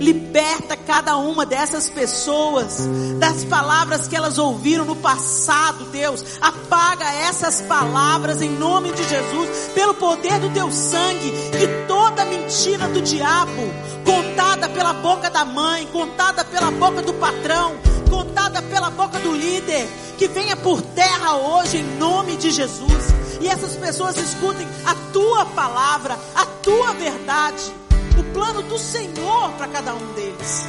Liberta cada uma dessas pessoas das palavras que elas ouviram no passado, Deus. Apaga essas palavras em nome de Jesus, pelo poder do teu sangue, que toda mentira do diabo, contada pela boca da mãe, contada pela boca do patrão, contada pela boca do líder, que venha por terra hoje em nome de Jesus. E essas pessoas escutem a tua palavra, a tua verdade o plano do Senhor para cada um deles.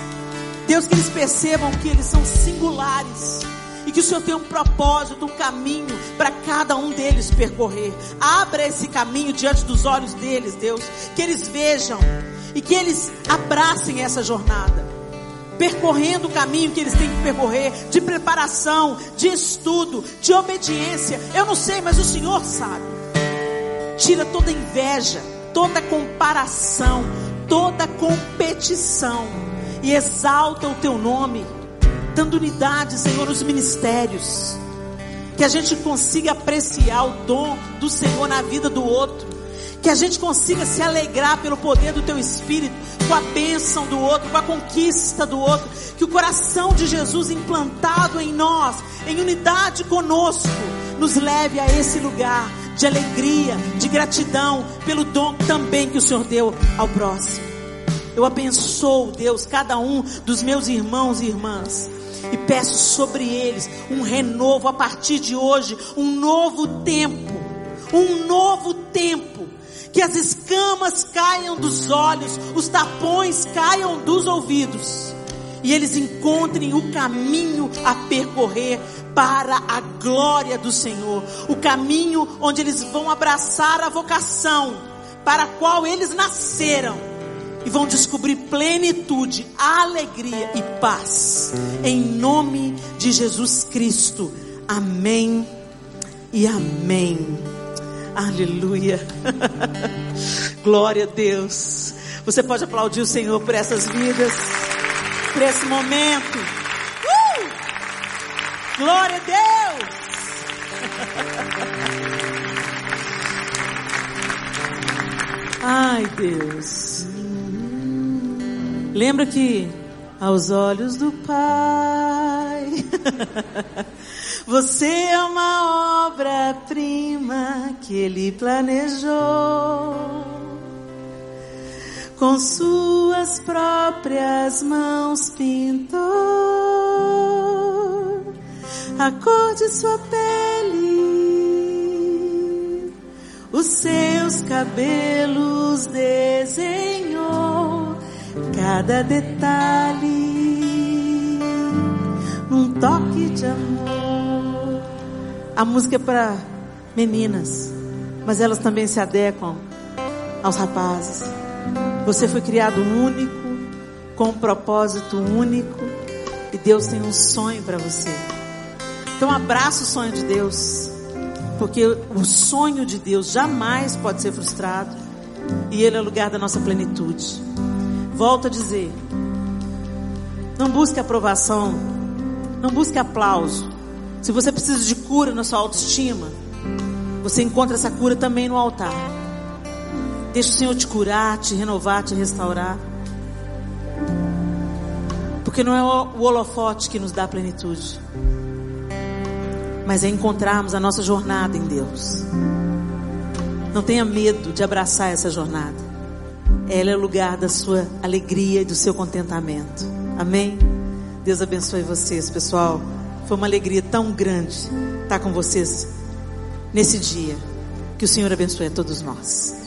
Deus, que eles percebam que eles são singulares e que o Senhor tem um propósito, um caminho para cada um deles percorrer. Abra esse caminho diante dos olhos deles, Deus, que eles vejam e que eles abracem essa jornada. Percorrendo o caminho que eles têm que percorrer, de preparação, de estudo, de obediência. Eu não sei, mas o Senhor sabe. Tira toda inveja, toda comparação, toda competição e exalta o teu nome, dando unidade, Senhor, nos ministérios. Que a gente consiga apreciar o dom do Senhor na vida do outro. Que a gente consiga se alegrar pelo poder do teu espírito, com a bênção do outro, com a conquista do outro. Que o coração de Jesus implantado em nós, em unidade conosco, nos leve a esse lugar de alegria, de gratidão pelo dom também que o Senhor deu ao próximo. Eu abençoo, Deus, cada um dos meus irmãos e irmãs. E peço sobre eles um renovo a partir de hoje, um novo tempo. Um novo tempo. Que as escamas caiam dos olhos, os tapões caiam dos ouvidos. E eles encontrem o caminho a percorrer para a glória do Senhor. O caminho onde eles vão abraçar a vocação para a qual eles nasceram e vão descobrir plenitude, alegria e paz. Em nome de Jesus Cristo. Amém e amém. Aleluia. Glória a Deus. Você pode aplaudir o Senhor por essas vidas, por esse momento. Uh! Glória a Deus. Ai, Deus. Lembra que aos olhos do Pai, você é uma obra-prima que Ele planejou. Com suas próprias mãos pintou a cor de sua pele, os seus cabelos desenhou cada detalhe num toque de amor. A música é para meninas, mas elas também se adequam aos rapazes. Você foi criado único, com um propósito único, e Deus tem um sonho para você. Então abraça o sonho de Deus, porque o sonho de Deus jamais pode ser frustrado, e Ele é o lugar da nossa plenitude. Volto a dizer: não busque aprovação, não busque aplauso. Se você precisa de cura na sua autoestima, você encontra essa cura também no altar. Deixa o Senhor te curar, te renovar, te restaurar. Porque não é o holofote que nos dá plenitude, mas é encontrarmos a nossa jornada em Deus. Não tenha medo de abraçar essa jornada. Ela é o lugar da sua alegria e do seu contentamento. Amém? Deus abençoe vocês, pessoal. Foi uma alegria tão grande estar com vocês nesse dia. Que o Senhor abençoe a todos nós.